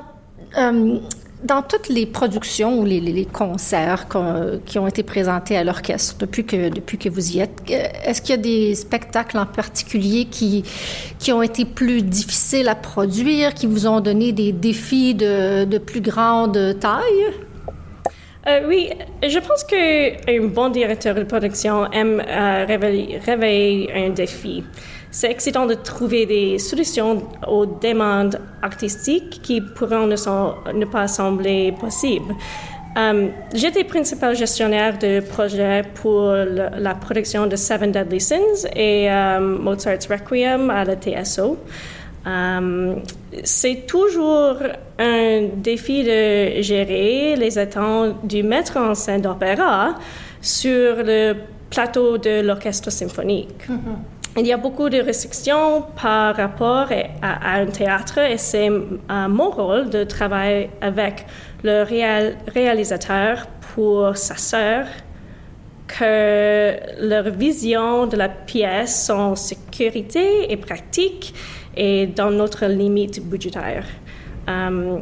euh, dans toutes les productions ou les, concerts qui ont été présentés à l'orchestre depuis que, depuis que vous y êtes, est-ce qu'il y a des spectacles en particulier qui, qui ont été plus difficiles à produire, qui vous ont donné des défis de, de plus grande taille? Euh, oui, je pense qu'un bon directeur de production aime euh, réveiller un défi. C'est excitant de trouver des solutions aux demandes artistiques qui pourront ne, pas sembler possibles. Um, J'étais principal gestionnaire de projet pour la production de Seven Deadly Sins et um, Mozart's Requiem à la TSO. c'est toujours un défi de gérer les attentes du maître en scène d'opéra sur le plateau de l'orchestre symphonique. Mm-hmm. Il y a beaucoup de restrictions par rapport à, un théâtre et c'est mon rôle de travailler avec le réalisateur pour s'assurer que leur vision de la pièce en sécurité et pratique et dans notre limite budgétaire. Euh,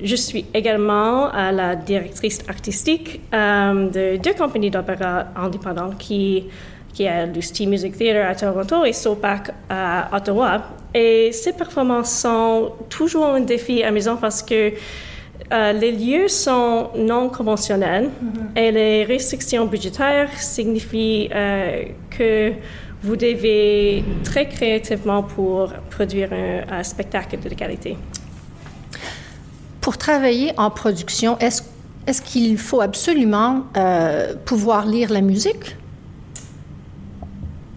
je suis également la directrice artistique euh, de deux compagnies d'opéra indépendantes qui qui est le Steam Music Theatre à Toronto et SOPAC à Ottawa. Et ces performances sont toujours un défi amusant parce que euh, les lieux sont non conventionnels mm-hmm. et les restrictions budgétaires signifient euh, que vous devez très créativement pour produire un, spectacle de qualité. pour travailler en production, est-ce est qu'il faut absolument euh, pouvoir lire la musique?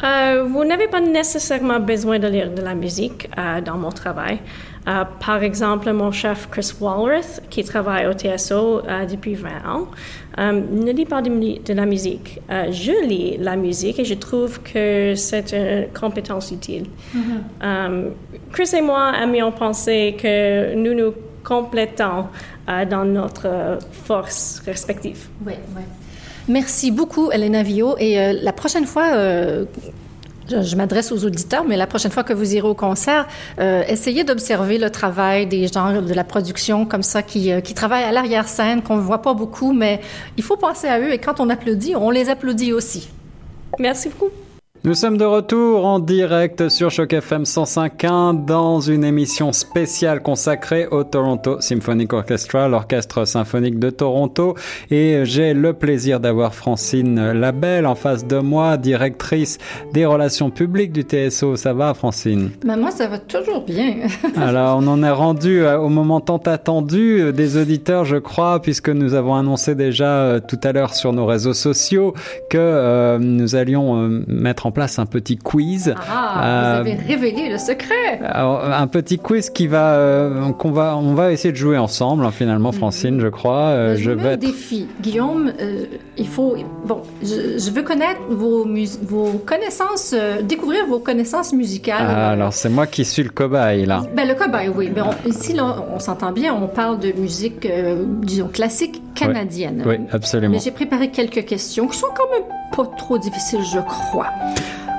Euh, vous n'avez pas nécessairement besoin de lire de la musique euh, dans mon travail. Euh, par exemple, mon chef Chris Walworth, qui travaille au TSO depuis 20 ans, ne lit pas de, la musique. je lis la musique et je trouve que c'est une compétence utile. Mm-hmm. Chris et moi aimions penser que nous nous complétons dans notre force respective. Oui, oui. Merci beaucoup, Elena Vio. Et euh, la prochaine fois, euh, je, m'adresse aux auditeurs, mais la prochaine fois que vous irez au concert, euh, essayez d'observer le travail des gens de la production comme ça qui, qui travaillent à l'arrière-scène, qu'on ne voit pas beaucoup, mais il faut penser à eux et quand on applaudit, on les applaudit aussi. Merci beaucoup. Nous sommes de retour en direct sur Choc FM 105.1 dans une émission spéciale consacrée au Toronto Symphonic Orchestra, l'orchestre symphonique de Toronto. Et j'ai le plaisir d'avoir Francine Labelle en face de moi, directrice des relations publiques du TSO. Ça va, Francine? Ben moi, ça va toujours bien. (laughs) Alors, on en est rendu euh, au moment tant attendu euh, des auditeurs, je crois, puisque nous avons annoncé déjà euh, tout à l'heure sur nos réseaux sociaux que nous allions mettre en place un petit quiz. Ah, vous euh, avez révélé le secret. un petit quiz qui va, euh, qu'on va, on va essayer de jouer ensemble. Hein, finalement, Francine, mhm. je crois. Euh, je, vais. Être... défi, Guillaume. il faut, bon, je, veux connaître vos, vos connaissances, découvrir vos connaissances musicales. Ah, alors c'est moi qui suis le cobaye là. Ben le cobaye, oui. Mais ici, là, on s'entend bien. On parle de musique, disons classique canadienne. Oui, absolument. Mais j'ai préparé quelques questions qui sont quand même pas trop difficiles, je crois.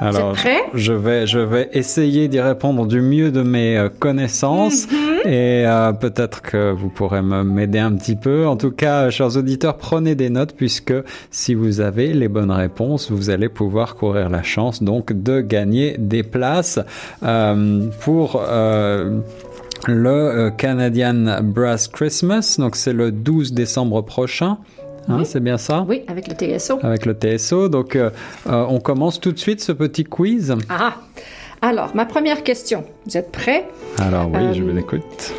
Alors, prêt? je vais, je vais essayer d'y répondre du mieux de mes euh, connaissances mm-hmm. et euh, peut-être que vous pourrez m'aider un petit peu. En tout cas, chers auditeurs, prenez des notes puisque si vous avez les bonnes réponses, vous allez pouvoir courir la chance donc de gagner des places euh, pour le Canadian Brass Christmas. Donc c'est le 12 décembre prochain. Hein, c'est bien ça? Oui, avec le TSO. Avec le TSO. Donc, euh, euh, on commence tout de suite ce petit quiz. Ah Alors, ma première question. Vous êtes prêts? Alors, oui, je vous euh, écoute.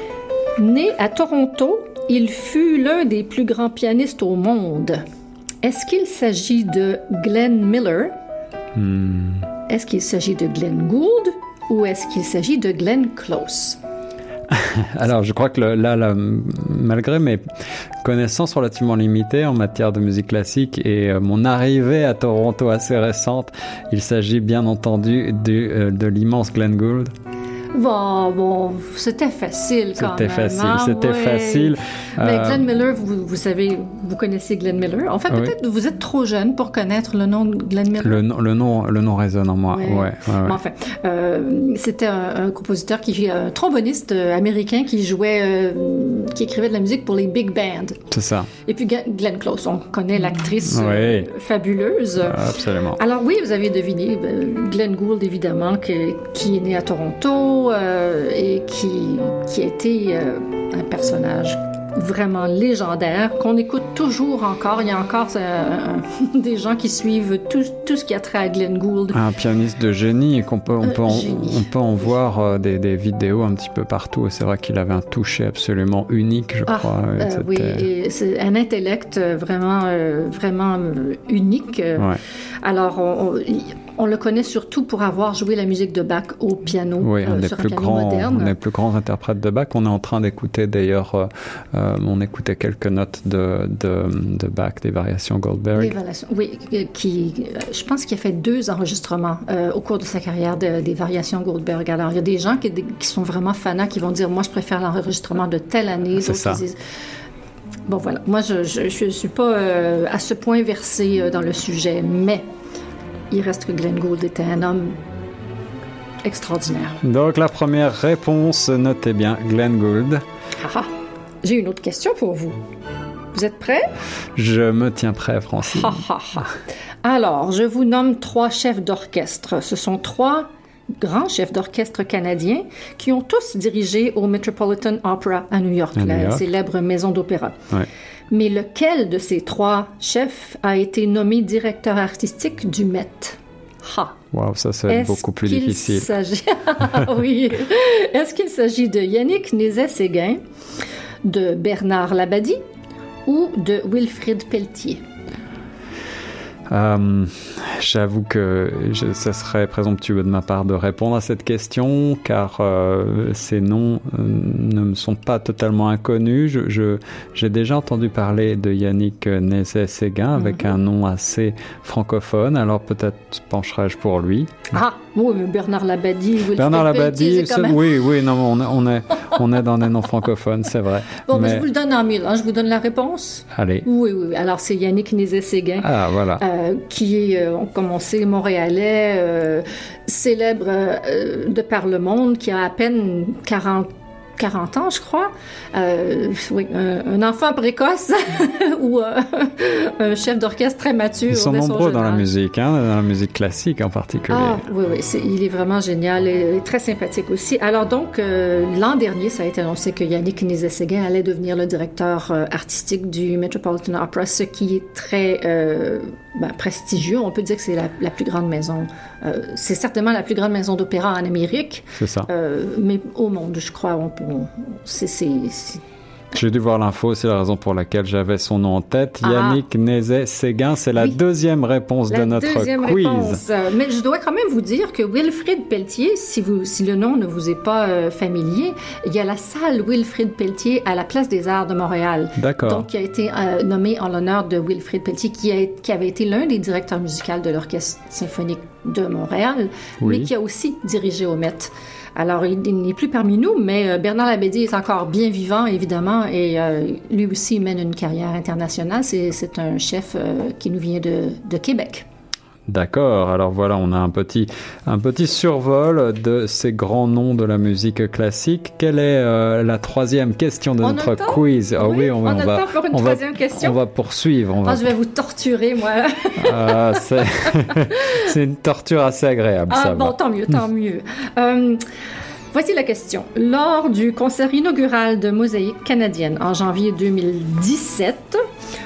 Né à Toronto, il fut l'un des plus grands pianistes au monde. Est-ce qu'il s'agit de Glenn Miller? Hmm. Est-ce qu'il s'agit de Glenn Gould ou est-ce qu'il s'agit de Glenn Close? (laughs) Alors, je crois que là, malgré mes connaissances relativement limitées en matière de musique classique et euh, mon arrivée à Toronto assez récente, il s'agit bien entendu du, euh, de l'immense Glenn Gould. Bon, bon, c'était facile quand même. C'était facile, hein, c'était facile. Mais euh, Glenn Miller, vous, vous, savez, vous connaissez Glenn Miller. En fait, peut-être vous êtes trop jeune pour connaître le nom de Glenn Miller. Le, le nom, le nom résonne en moi. Ouais. ouais, enfin, euh, c'était un, compositeur qui, un tromboniste euh, américain qui jouait, euh, qui écrivait de la musique pour les big bands. C'est ça. Et puis Glenn Close, on connaît l'actrice fabuleuse. Absolument. Alors oui, vous avez deviné Glenn Gould évidemment, qui est né à Toronto. Euh, et qui, qui a été euh, un personnage vraiment légendaire, qu'on écoute toujours encore. Il y a encore euh, (laughs) des gens qui suivent tout, tout, ce qui a trait à Glenn Gould. Un pianiste de génie et qu'on peut, on peut, en, on peut en voir des, des, vidéos un petit peu partout. C'est vrai qu'il avait un toucher absolument unique, je ah, crois. oui, c'est un intellect vraiment, vraiment unique. Ouais. Alors, on, on le connaît surtout pour avoir joué la musique de Bach au piano oui, un euh, des plus grands, moderne. Un des plus grands interprètes de Bach. On est en train d'écouter d'ailleurs, euh, euh, on écoutait quelques notes de, de, Bach, des variations Goldberg. oui, qui, je pense qu'il a fait deux enregistrements au cours de sa carrière des variations Goldberg. Alors, il y a des gens qui, sont vraiment fanats qui vont dire, moi, je préfère l'enregistrement de telle année. C'est ça. Bon, voilà. Moi, je ne suis pas à ce point versé dans le sujet, mais il reste que Glenn Gould était un homme extraordinaire. Donc la première réponse, notez bien Glenn Gould. Ah, ah. J'ai une autre question pour vous. Vous êtes prêts? Je me tiens prêt, Francine. Alors, je vous nomme trois chefs d'orchestre. Ce sont trois grands chefs d'orchestre canadiens qui ont tous dirigé au Metropolitan Opera à New York, la célèbre maison d'opéra. Ouais mais lequel de ces trois chefs a été nommé directeur artistique du Met? Ha! Wow, ça, c'est beaucoup plus difficile. (laughs) oui. Est-ce qu'il s'agit de Yannick Nézet-Séguin, de Bernard Labadie ou de Wilfrid Pelletier? Euh, J'avoue que je, ce serait présomptueux de ma part de répondre à cette question, car euh, ces noms euh, ne me sont pas totalement inconnus. J'ai je, déjà entendu parler de Yannick Nézet-Séguin avec mhm. un nom assez francophone, alors peut-être pencherais-je pour lui. Ah, oui, mais Bernard Labadie, Bernard Labadie, oui, oui, non, on, on, est, on est dans des noms francophones, c'est vrai. Bon, mais... je vous le donne en mille, hein, je vous donne la réponse. Allez. Oui, oui, alors c'est Yannick Nézet-Séguin. Ah, voilà. Euh, qui est, comme on sait, montréalais, euh, célèbre euh, de par le monde, qui a à peine 40 40 ans, je crois. Euh, oui, un, enfant précoce (laughs) ou euh, un chef d'orchestre très mature. Ils sont nombreux dans la musique, hein, dans la musique classique en particulier. Ah, oui, oui, il est vraiment génial et, très sympathique aussi. Alors donc, euh, l'an dernier, ça a été annoncé que Yannick Nézet-Séguin allait devenir le directeur artistique du Metropolitan Opera, ce qui est très ben, prestigieux. On peut dire que c'est la, la, plus grande maison. c'est certainement la plus grande maison d'opéra en Amérique. C'est ça. mais au monde, je crois, on, peut c'est j'ai dû voir l'info, c'est la raison pour laquelle j'avais son nom en tête. Ah. Yannick Nézet-Séguin, c'est la deuxième réponse de notre quiz. Mais je dois quand même vous dire que Wilfrid Pelletier, si, vous, si le nom ne vous est pas euh, familier, il y a la salle Wilfrid Pelletier à la Place des Arts de Montréal. D'accord. Donc, qui a été euh, nommé en l'honneur de Wilfrid Pelletier, qui, a, qui avait été l'un des directeurs musicaux de l'Orchestre symphonique de Montréal, mais qui a aussi dirigé au Met. Alors, il, n'est plus parmi nous, mais euh, Bernard Labédy est encore bien vivant, évidemment, et euh, lui aussi mène une carrière internationale. C'est un chef euh, qui nous vient de Québec. D'accord, alors voilà, on a un petit, un petit survol de ces grands noms de la musique classique. Quelle est la troisième question de notre quiz? Ah oui, on, on, va, pour une troisième question. on va poursuivre. On va... Ah, je vais vous torturer, moi. Ah, c'est (laughs) une torture assez agréable. Ah, bon, tant mieux, tant mieux. Voici la question. Lors du concert inaugural de Mosaïque canadienne en janvier 2017,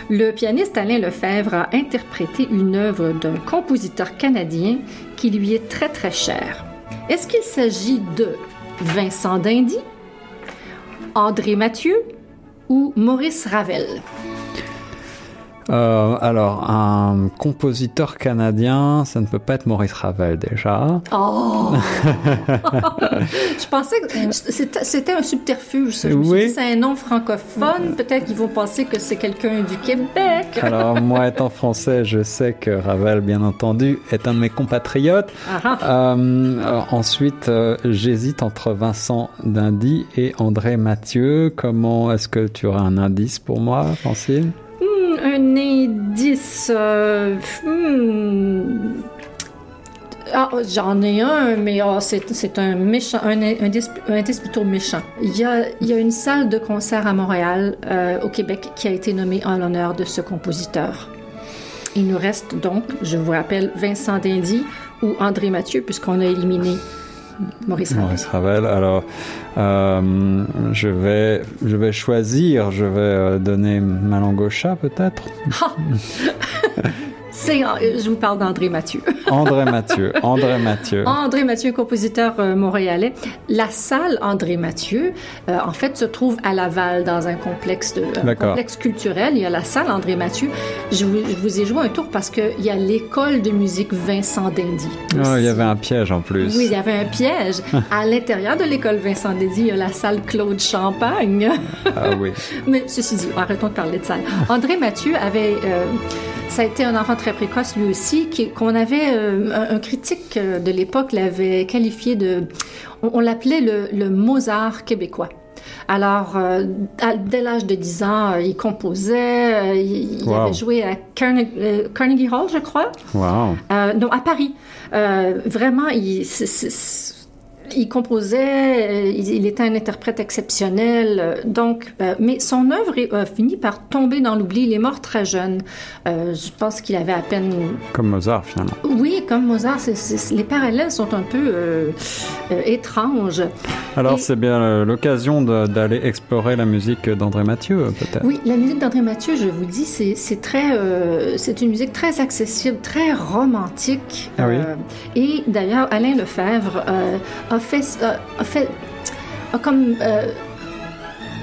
le pianiste Alain Lefebvre a interprété une œuvre d'un compositeur canadien qui lui est très très cher. Est-ce qu'il s'agit de Vincent Dindy, André Mathieu ou Maurice Ravel? Euh, alors, un compositeur canadien, ça ne peut pas être Maurice Ravel déjà. Oh (laughs) Je pensais que c'était un subterfuge. Ça. Je oui. c'est un nom francophone. Peut-être qu'ils vont penser que c'est quelqu'un du Québec. alors, (laughs) moi, étant français, je sais que Ravel, bien entendu, est un de mes compatriotes. Ah. Euh, ensuite, euh, j'hésite entre Vincent Dindy et André Mathieu. Comment est-ce que tu auras un indice pour moi, Francine? Un indice. Euh, hmm. Ah, j'en ai un, mais oh, c'est un méchant, un, indice, plutôt méchant. Il y, a, il y a une salle de concert à Montréal, euh, au Québec, qui a été nommée en l'honneur de ce compositeur. Il nous reste donc, je vous rappelle, Vincent Dindy ou André Mathieu, puisqu'on a éliminé Maurice Ravel. Maurice Ravel. Alors, euh, je, vais, je vais choisir, je vais euh, donner ma langue au chat peut-être. (laughs) Euh, je vous parle d'André Mathieu. (laughs) André Mathieu, André Mathieu. André Mathieu, compositeur euh, montréalais. La salle André Mathieu, euh, en fait, se trouve à Laval dans un complexe, de, complexe culturel. Il y a la salle André Mathieu. Je vous, ai joué un tour parce qu'il y a l'école de musique Vincent Dindy. Oh, il y avait un piège en plus. Oui, il y avait un piège. (laughs) à l'intérieur de l'école Vincent Dindy, il y a la salle Claude Champagne. ah oui. (laughs) Mais ceci dit, arrêtons de parler de salle. André Mathieu avait ça a été un enfant très précoce lui aussi, qu'on avait, euh, un, critique euh, de l'époque l'avait qualifié de, on, l'appelait le, Mozart québécois. Alors, euh, dès l'âge de 10 ans, il composait, il, avait joué à Carnegie, Hall, je crois. Wow. non, à Paris. vraiment, il, il composait, euh, il, était un interprète exceptionnel. Euh, donc, euh, mais son œuvre a fini par tomber dans l'oubli. Il est mort très jeune. je pense qu'il avait à peine. Comme Mozart, finalement. Oui, comme Mozart. les parallèles sont un peu étranges. Alors, c'est bien l'occasion d'aller explorer la musique d'André Mathieu, peut-être. Oui, la musique d'André Mathieu, je vous dis, c'est très, c'est une musique très accessible, très romantique. Ah oui. et d'ailleurs, Alain Lefebvre a fait, a fait comme euh,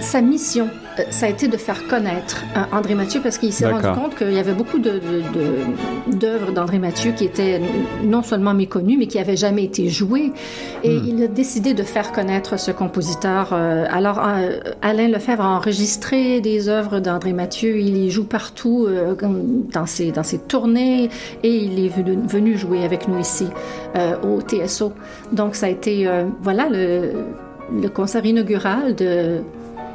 sa mission. euh, ça a été de faire connaître euh, André Mathieu parce qu'il s'est rendu compte qu'il y avait beaucoup d'œuvres de, d'André Mathieu qui étaient non seulement méconnues, mais qui n'avaient jamais été jouées. Et hmm. il a décidé de faire connaître ce compositeur. Euh, alors, Alain Lefebvre a enregistré des œuvres d'André Mathieu. Il y joue partout dans, ses, dans ses tournées et il est venu, venu jouer avec nous ici au TSO. Donc, ça a été, voilà, le, le concert inaugural de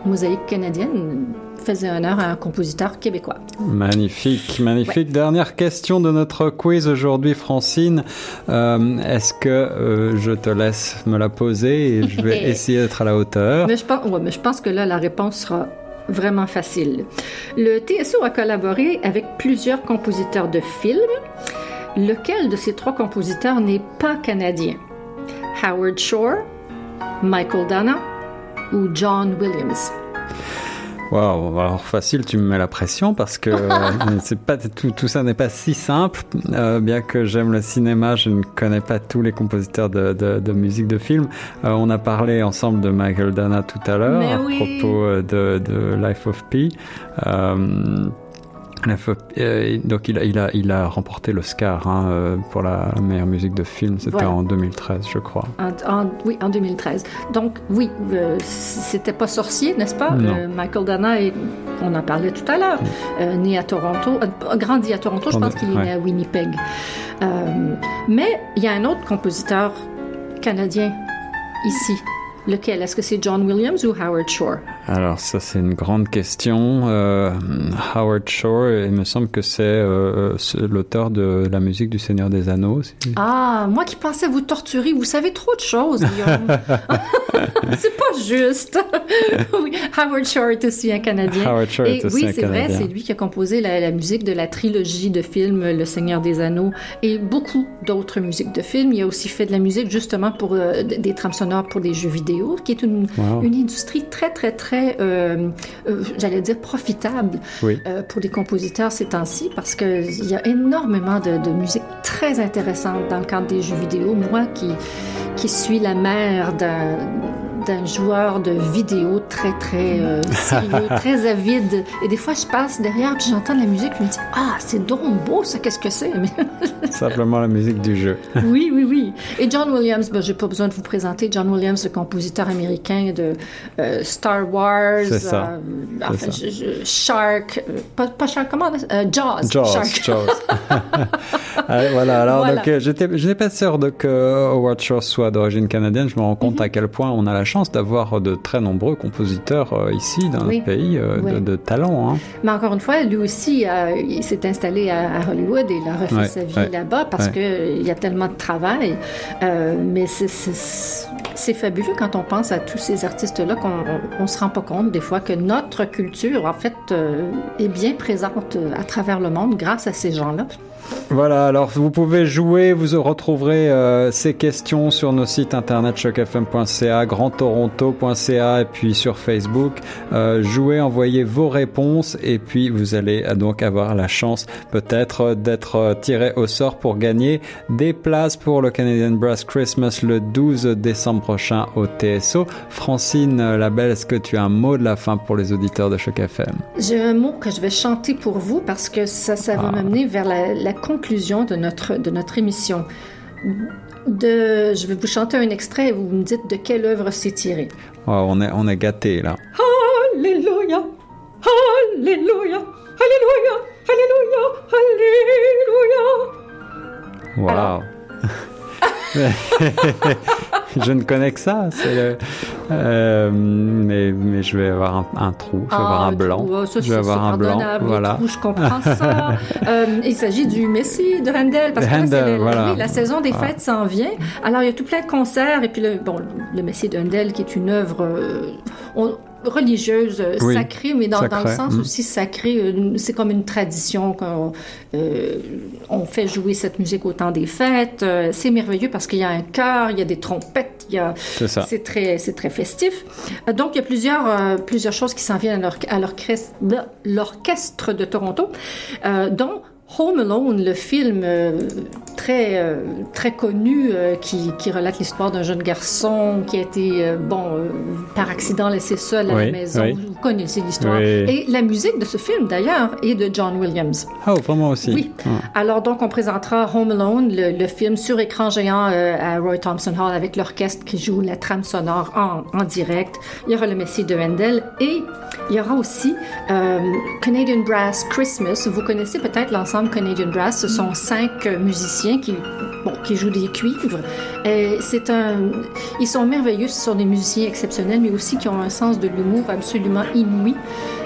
Mosaïque canadienne faisait honneur à un compositeur québécois. Magnifique, magnifique. Dernière question de notre quiz aujourd'hui, Francine. Euh, est-ce que euh, je te laisse me la poser et je vais (laughs) essayer d'être à la hauteur? Mais je, pense, mais je pense que là, la réponse sera vraiment facile. Le TSO a collaboré avec plusieurs compositeurs de films. Lequel de ces trois compositeurs n'est pas canadien? Howard Shore, Michael Dana ou John Williams. Wow, alors facile, tu me mets la pression parce que (laughs) euh, c'est pas tout, tout ça n'est pas si simple. Euh, bien que j'aime le cinéma, je ne connais pas tous les compositeurs de, de, de musique de film. Euh, on a parlé ensemble de Michael Dana tout à l'heure à propos de, de, Life of Pi. Euh, donc il a, il a, il a remporté l'Oscar hein, euh, pour la meilleure musique de film. C'était en 2013, je crois. oui, en 2013. Donc oui, euh, c'était pas sorcier, n'est-ce pas? Michael Dana, on en parlait tout à l'heure, né à Toronto, grandi à Toronto. Je pense qu'il est né à Winnipeg. mais il y a un autre compositeur canadien ici Lequel? Est-ce que c'est John Williams ou Howard Shore? Alors ça c'est une grande question. Euh, Howard Shore, il me semble que c'est euh, l'auteur de la musique du Seigneur des Anneaux. Ah, moi qui pensais vous torturer, vous savez trop de choses, (laughs) c'est pas juste. (laughs) Howard Shore est aussi un Canadien. Howard Shore est aussi oui, c'est vrai, c'est lui qui a composé la, la, musique de la trilogie de films Le Seigneur des Anneaux et beaucoup d'autres musiques de films. Il a aussi fait de la musique justement pour euh, des trames sonores pour des jeux vidéo qui est une, une industrie très, très, très, euh, euh, j'allais dire, profitable euh, pour les compositeurs ces temps-ci, parce qu'il y a énormément de, de, musique très intéressante dans le cadre des jeux vidéo. Moi qui, qui suis la mère d'un d'un joueur de vidéo très, très euh, (laughs) sérieux, très avide. Et des fois, je passe derrière, puis j'entends la musique, je me dis Ah, c'est donc beau, ça, qu'est-ce que c'est? (laughs) Simplement la musique du jeu. oui, oui, oui. Et John Williams, ben, j'ai pas besoin de vous présenter. John Williams, le compositeur américain de euh, Star Wars. C'est ça. Euh, enfin, Shark. Pas, pas, Shark, comment Jaws. Jaws. Shark. Jaws. (laughs) voilà, alors, voilà. donc, j'étais, je n'ai pas sûr de que Howard Shore soit d'origine canadienne. Je me rends compte mm -hmm. à quel point on a la chance d'avoir de très nombreux compositeurs euh, ici dans le pays euh, de, talent. Hein. Mais encore une fois, lui aussi, euh, il s'est installé à, Hollywood et il a refait sa vie là-bas parce qu'il y a tellement de travail. mais c'est fabuleux quand on pense à tous ces artistes-là qu'on ne se rend pas compte des fois que notre culture, en fait, est bien présente à travers le monde grâce à ces gens-là. Voilà, alors vous pouvez jouer, vous retrouverez euh, ces questions sur nos sites internet chocfm.ca, grandtoronto.ca et puis sur Facebook. Euh, jouez, envoyez vos réponses et puis vous allez euh, donc avoir la chance peut-être d'être tiré au sort pour gagner des places pour le Canadian Brass Christmas le 12 décembre prochain au TSO. Francine Labelle, est-ce que tu as un mot de la fin pour les auditeurs de Choc FM? J'ai un mot que je vais chanter pour vous parce que ça, ça va ah. m'amener vers la, la conclusion de notre, de notre émission. De, je vais vous chanter un extrait et vous me dites de quelle œuvre c'est tiré. Oh, on est, on est gâtés là. Alléluia, Alléluia, Alléluia, Alléluia, Alléluia. Wow. (laughs) (laughs) je ne connais que ça. Euh, mais, mais je vais avoir un, trou, je vais avoir un ah, blanc. je vais avoir un blanc. Voilà. je comprends ça. (laughs) euh, il s'agit du Messie de Handel, parce que Handel, voilà. la saison des fêtes s'en vient. Alors, il y a tout plein de concerts. Et puis, le, bon, le Messie de Handel, qui est une œuvre. Euh, religieuse sacrée, mais dans, dans le sens mm. aussi sacré, euh, c'est comme une tradition qu'on euh, on fait jouer cette musique au temps des fêtes. Euh, c'est merveilleux parce qu'il y a un chœur, il y a des trompettes, il y a c'est très c'est très festif. donc il y a plusieurs plusieurs choses qui s'en viennent à l'orchestre de Toronto, dont Home Alone, le film euh, très euh, très connu euh, qui, qui, relate l'histoire d'un jeune garçon qui a été bon par accident laissé seul à la maison. Vous connaissez l'histoire. Et la musique de ce film d'ailleurs est de John Williams. Oh, vraiment aussi. Oui. Ah. Alors donc on présentera Home Alone, le, film sur écran géant à Roy Thompson Hall avec l'orchestre qui joue la trame sonore en, en, direct. Il y aura le Messie de Handel et il y aura aussi Canadian Brass Christmas. Vous connaissez peut-être l'ensemble Canadian Brass. Ce sont cinq musiciens qui, bon, qui jouent des cuivres. c'est un, ils sont merveilleux. Ce sont des musiciens exceptionnels, mais aussi qui ont un sens de l'humour absolument inouï.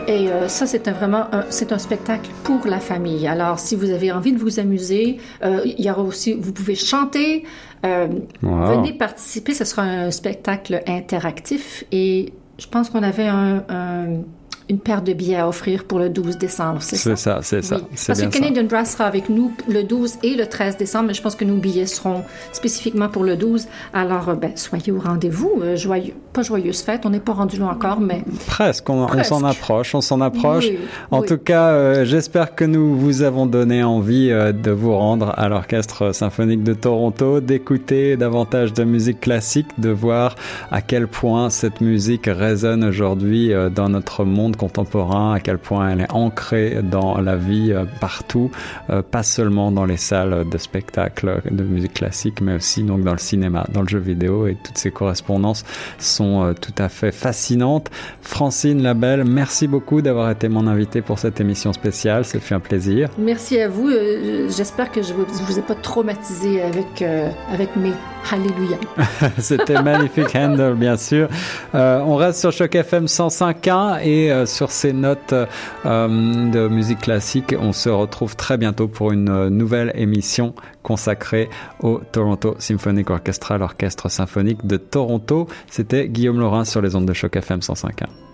Et euh, ça, c'est un, vraiment c'est un spectacle pour la famille. Alors, si vous avez envie de vous amuser, euh, il y aura aussi, vous pouvez chanter, euh, venez participer. Ce sera un spectacle interactif et je pense qu'on avait un une paire de billets à offrir pour le 12 décembre, c'est ça? C'est ça, c'est ça. Parce que Canadian Brass sera avec nous le 12 et le 13 décembre, mais je pense que nos billets seront spécifiquement pour le 12. Alors, euh, ben, soyez au rendez-vous. Euh, joyeux, pas joyeuse fête, on n'est pas rendu loin encore, mais... Presque, on, s'en approche, on s'en approche. en tout cas, euh, j'espère que nous vous avons donné envie de vous rendre à l'Orchestre symphonique de Toronto, d'écouter davantage de musique classique, de voir à quel point cette musique résonne aujourd'hui dans notre monde contemporain, à quel point elle est ancrée dans la vie euh, partout, euh, pas seulement dans les salles de spectacle de musique classique, mais aussi donc dans le cinéma, dans le jeu vidéo, et toutes ces correspondances sont euh, tout à fait fascinantes. Francine Labelle, merci beaucoup d'avoir été mon invité pour cette émission spéciale, ça fait un plaisir. Merci à vous, j'espère que je vous, vous ai pas traumatisé avec, avec mes Alléluia. (laughs) C'était magnifique Handel, bien sûr. on reste sur Choc FM 105.1 et sur ces notes euh, de musique classique. On se retrouve très bientôt pour une euh, nouvelle émission consacrée au Toronto Symphonic Orchestra, l'orchestre symphonique de Toronto. C'était Guillaume Laurin sur les ondes de choc FM 105.1.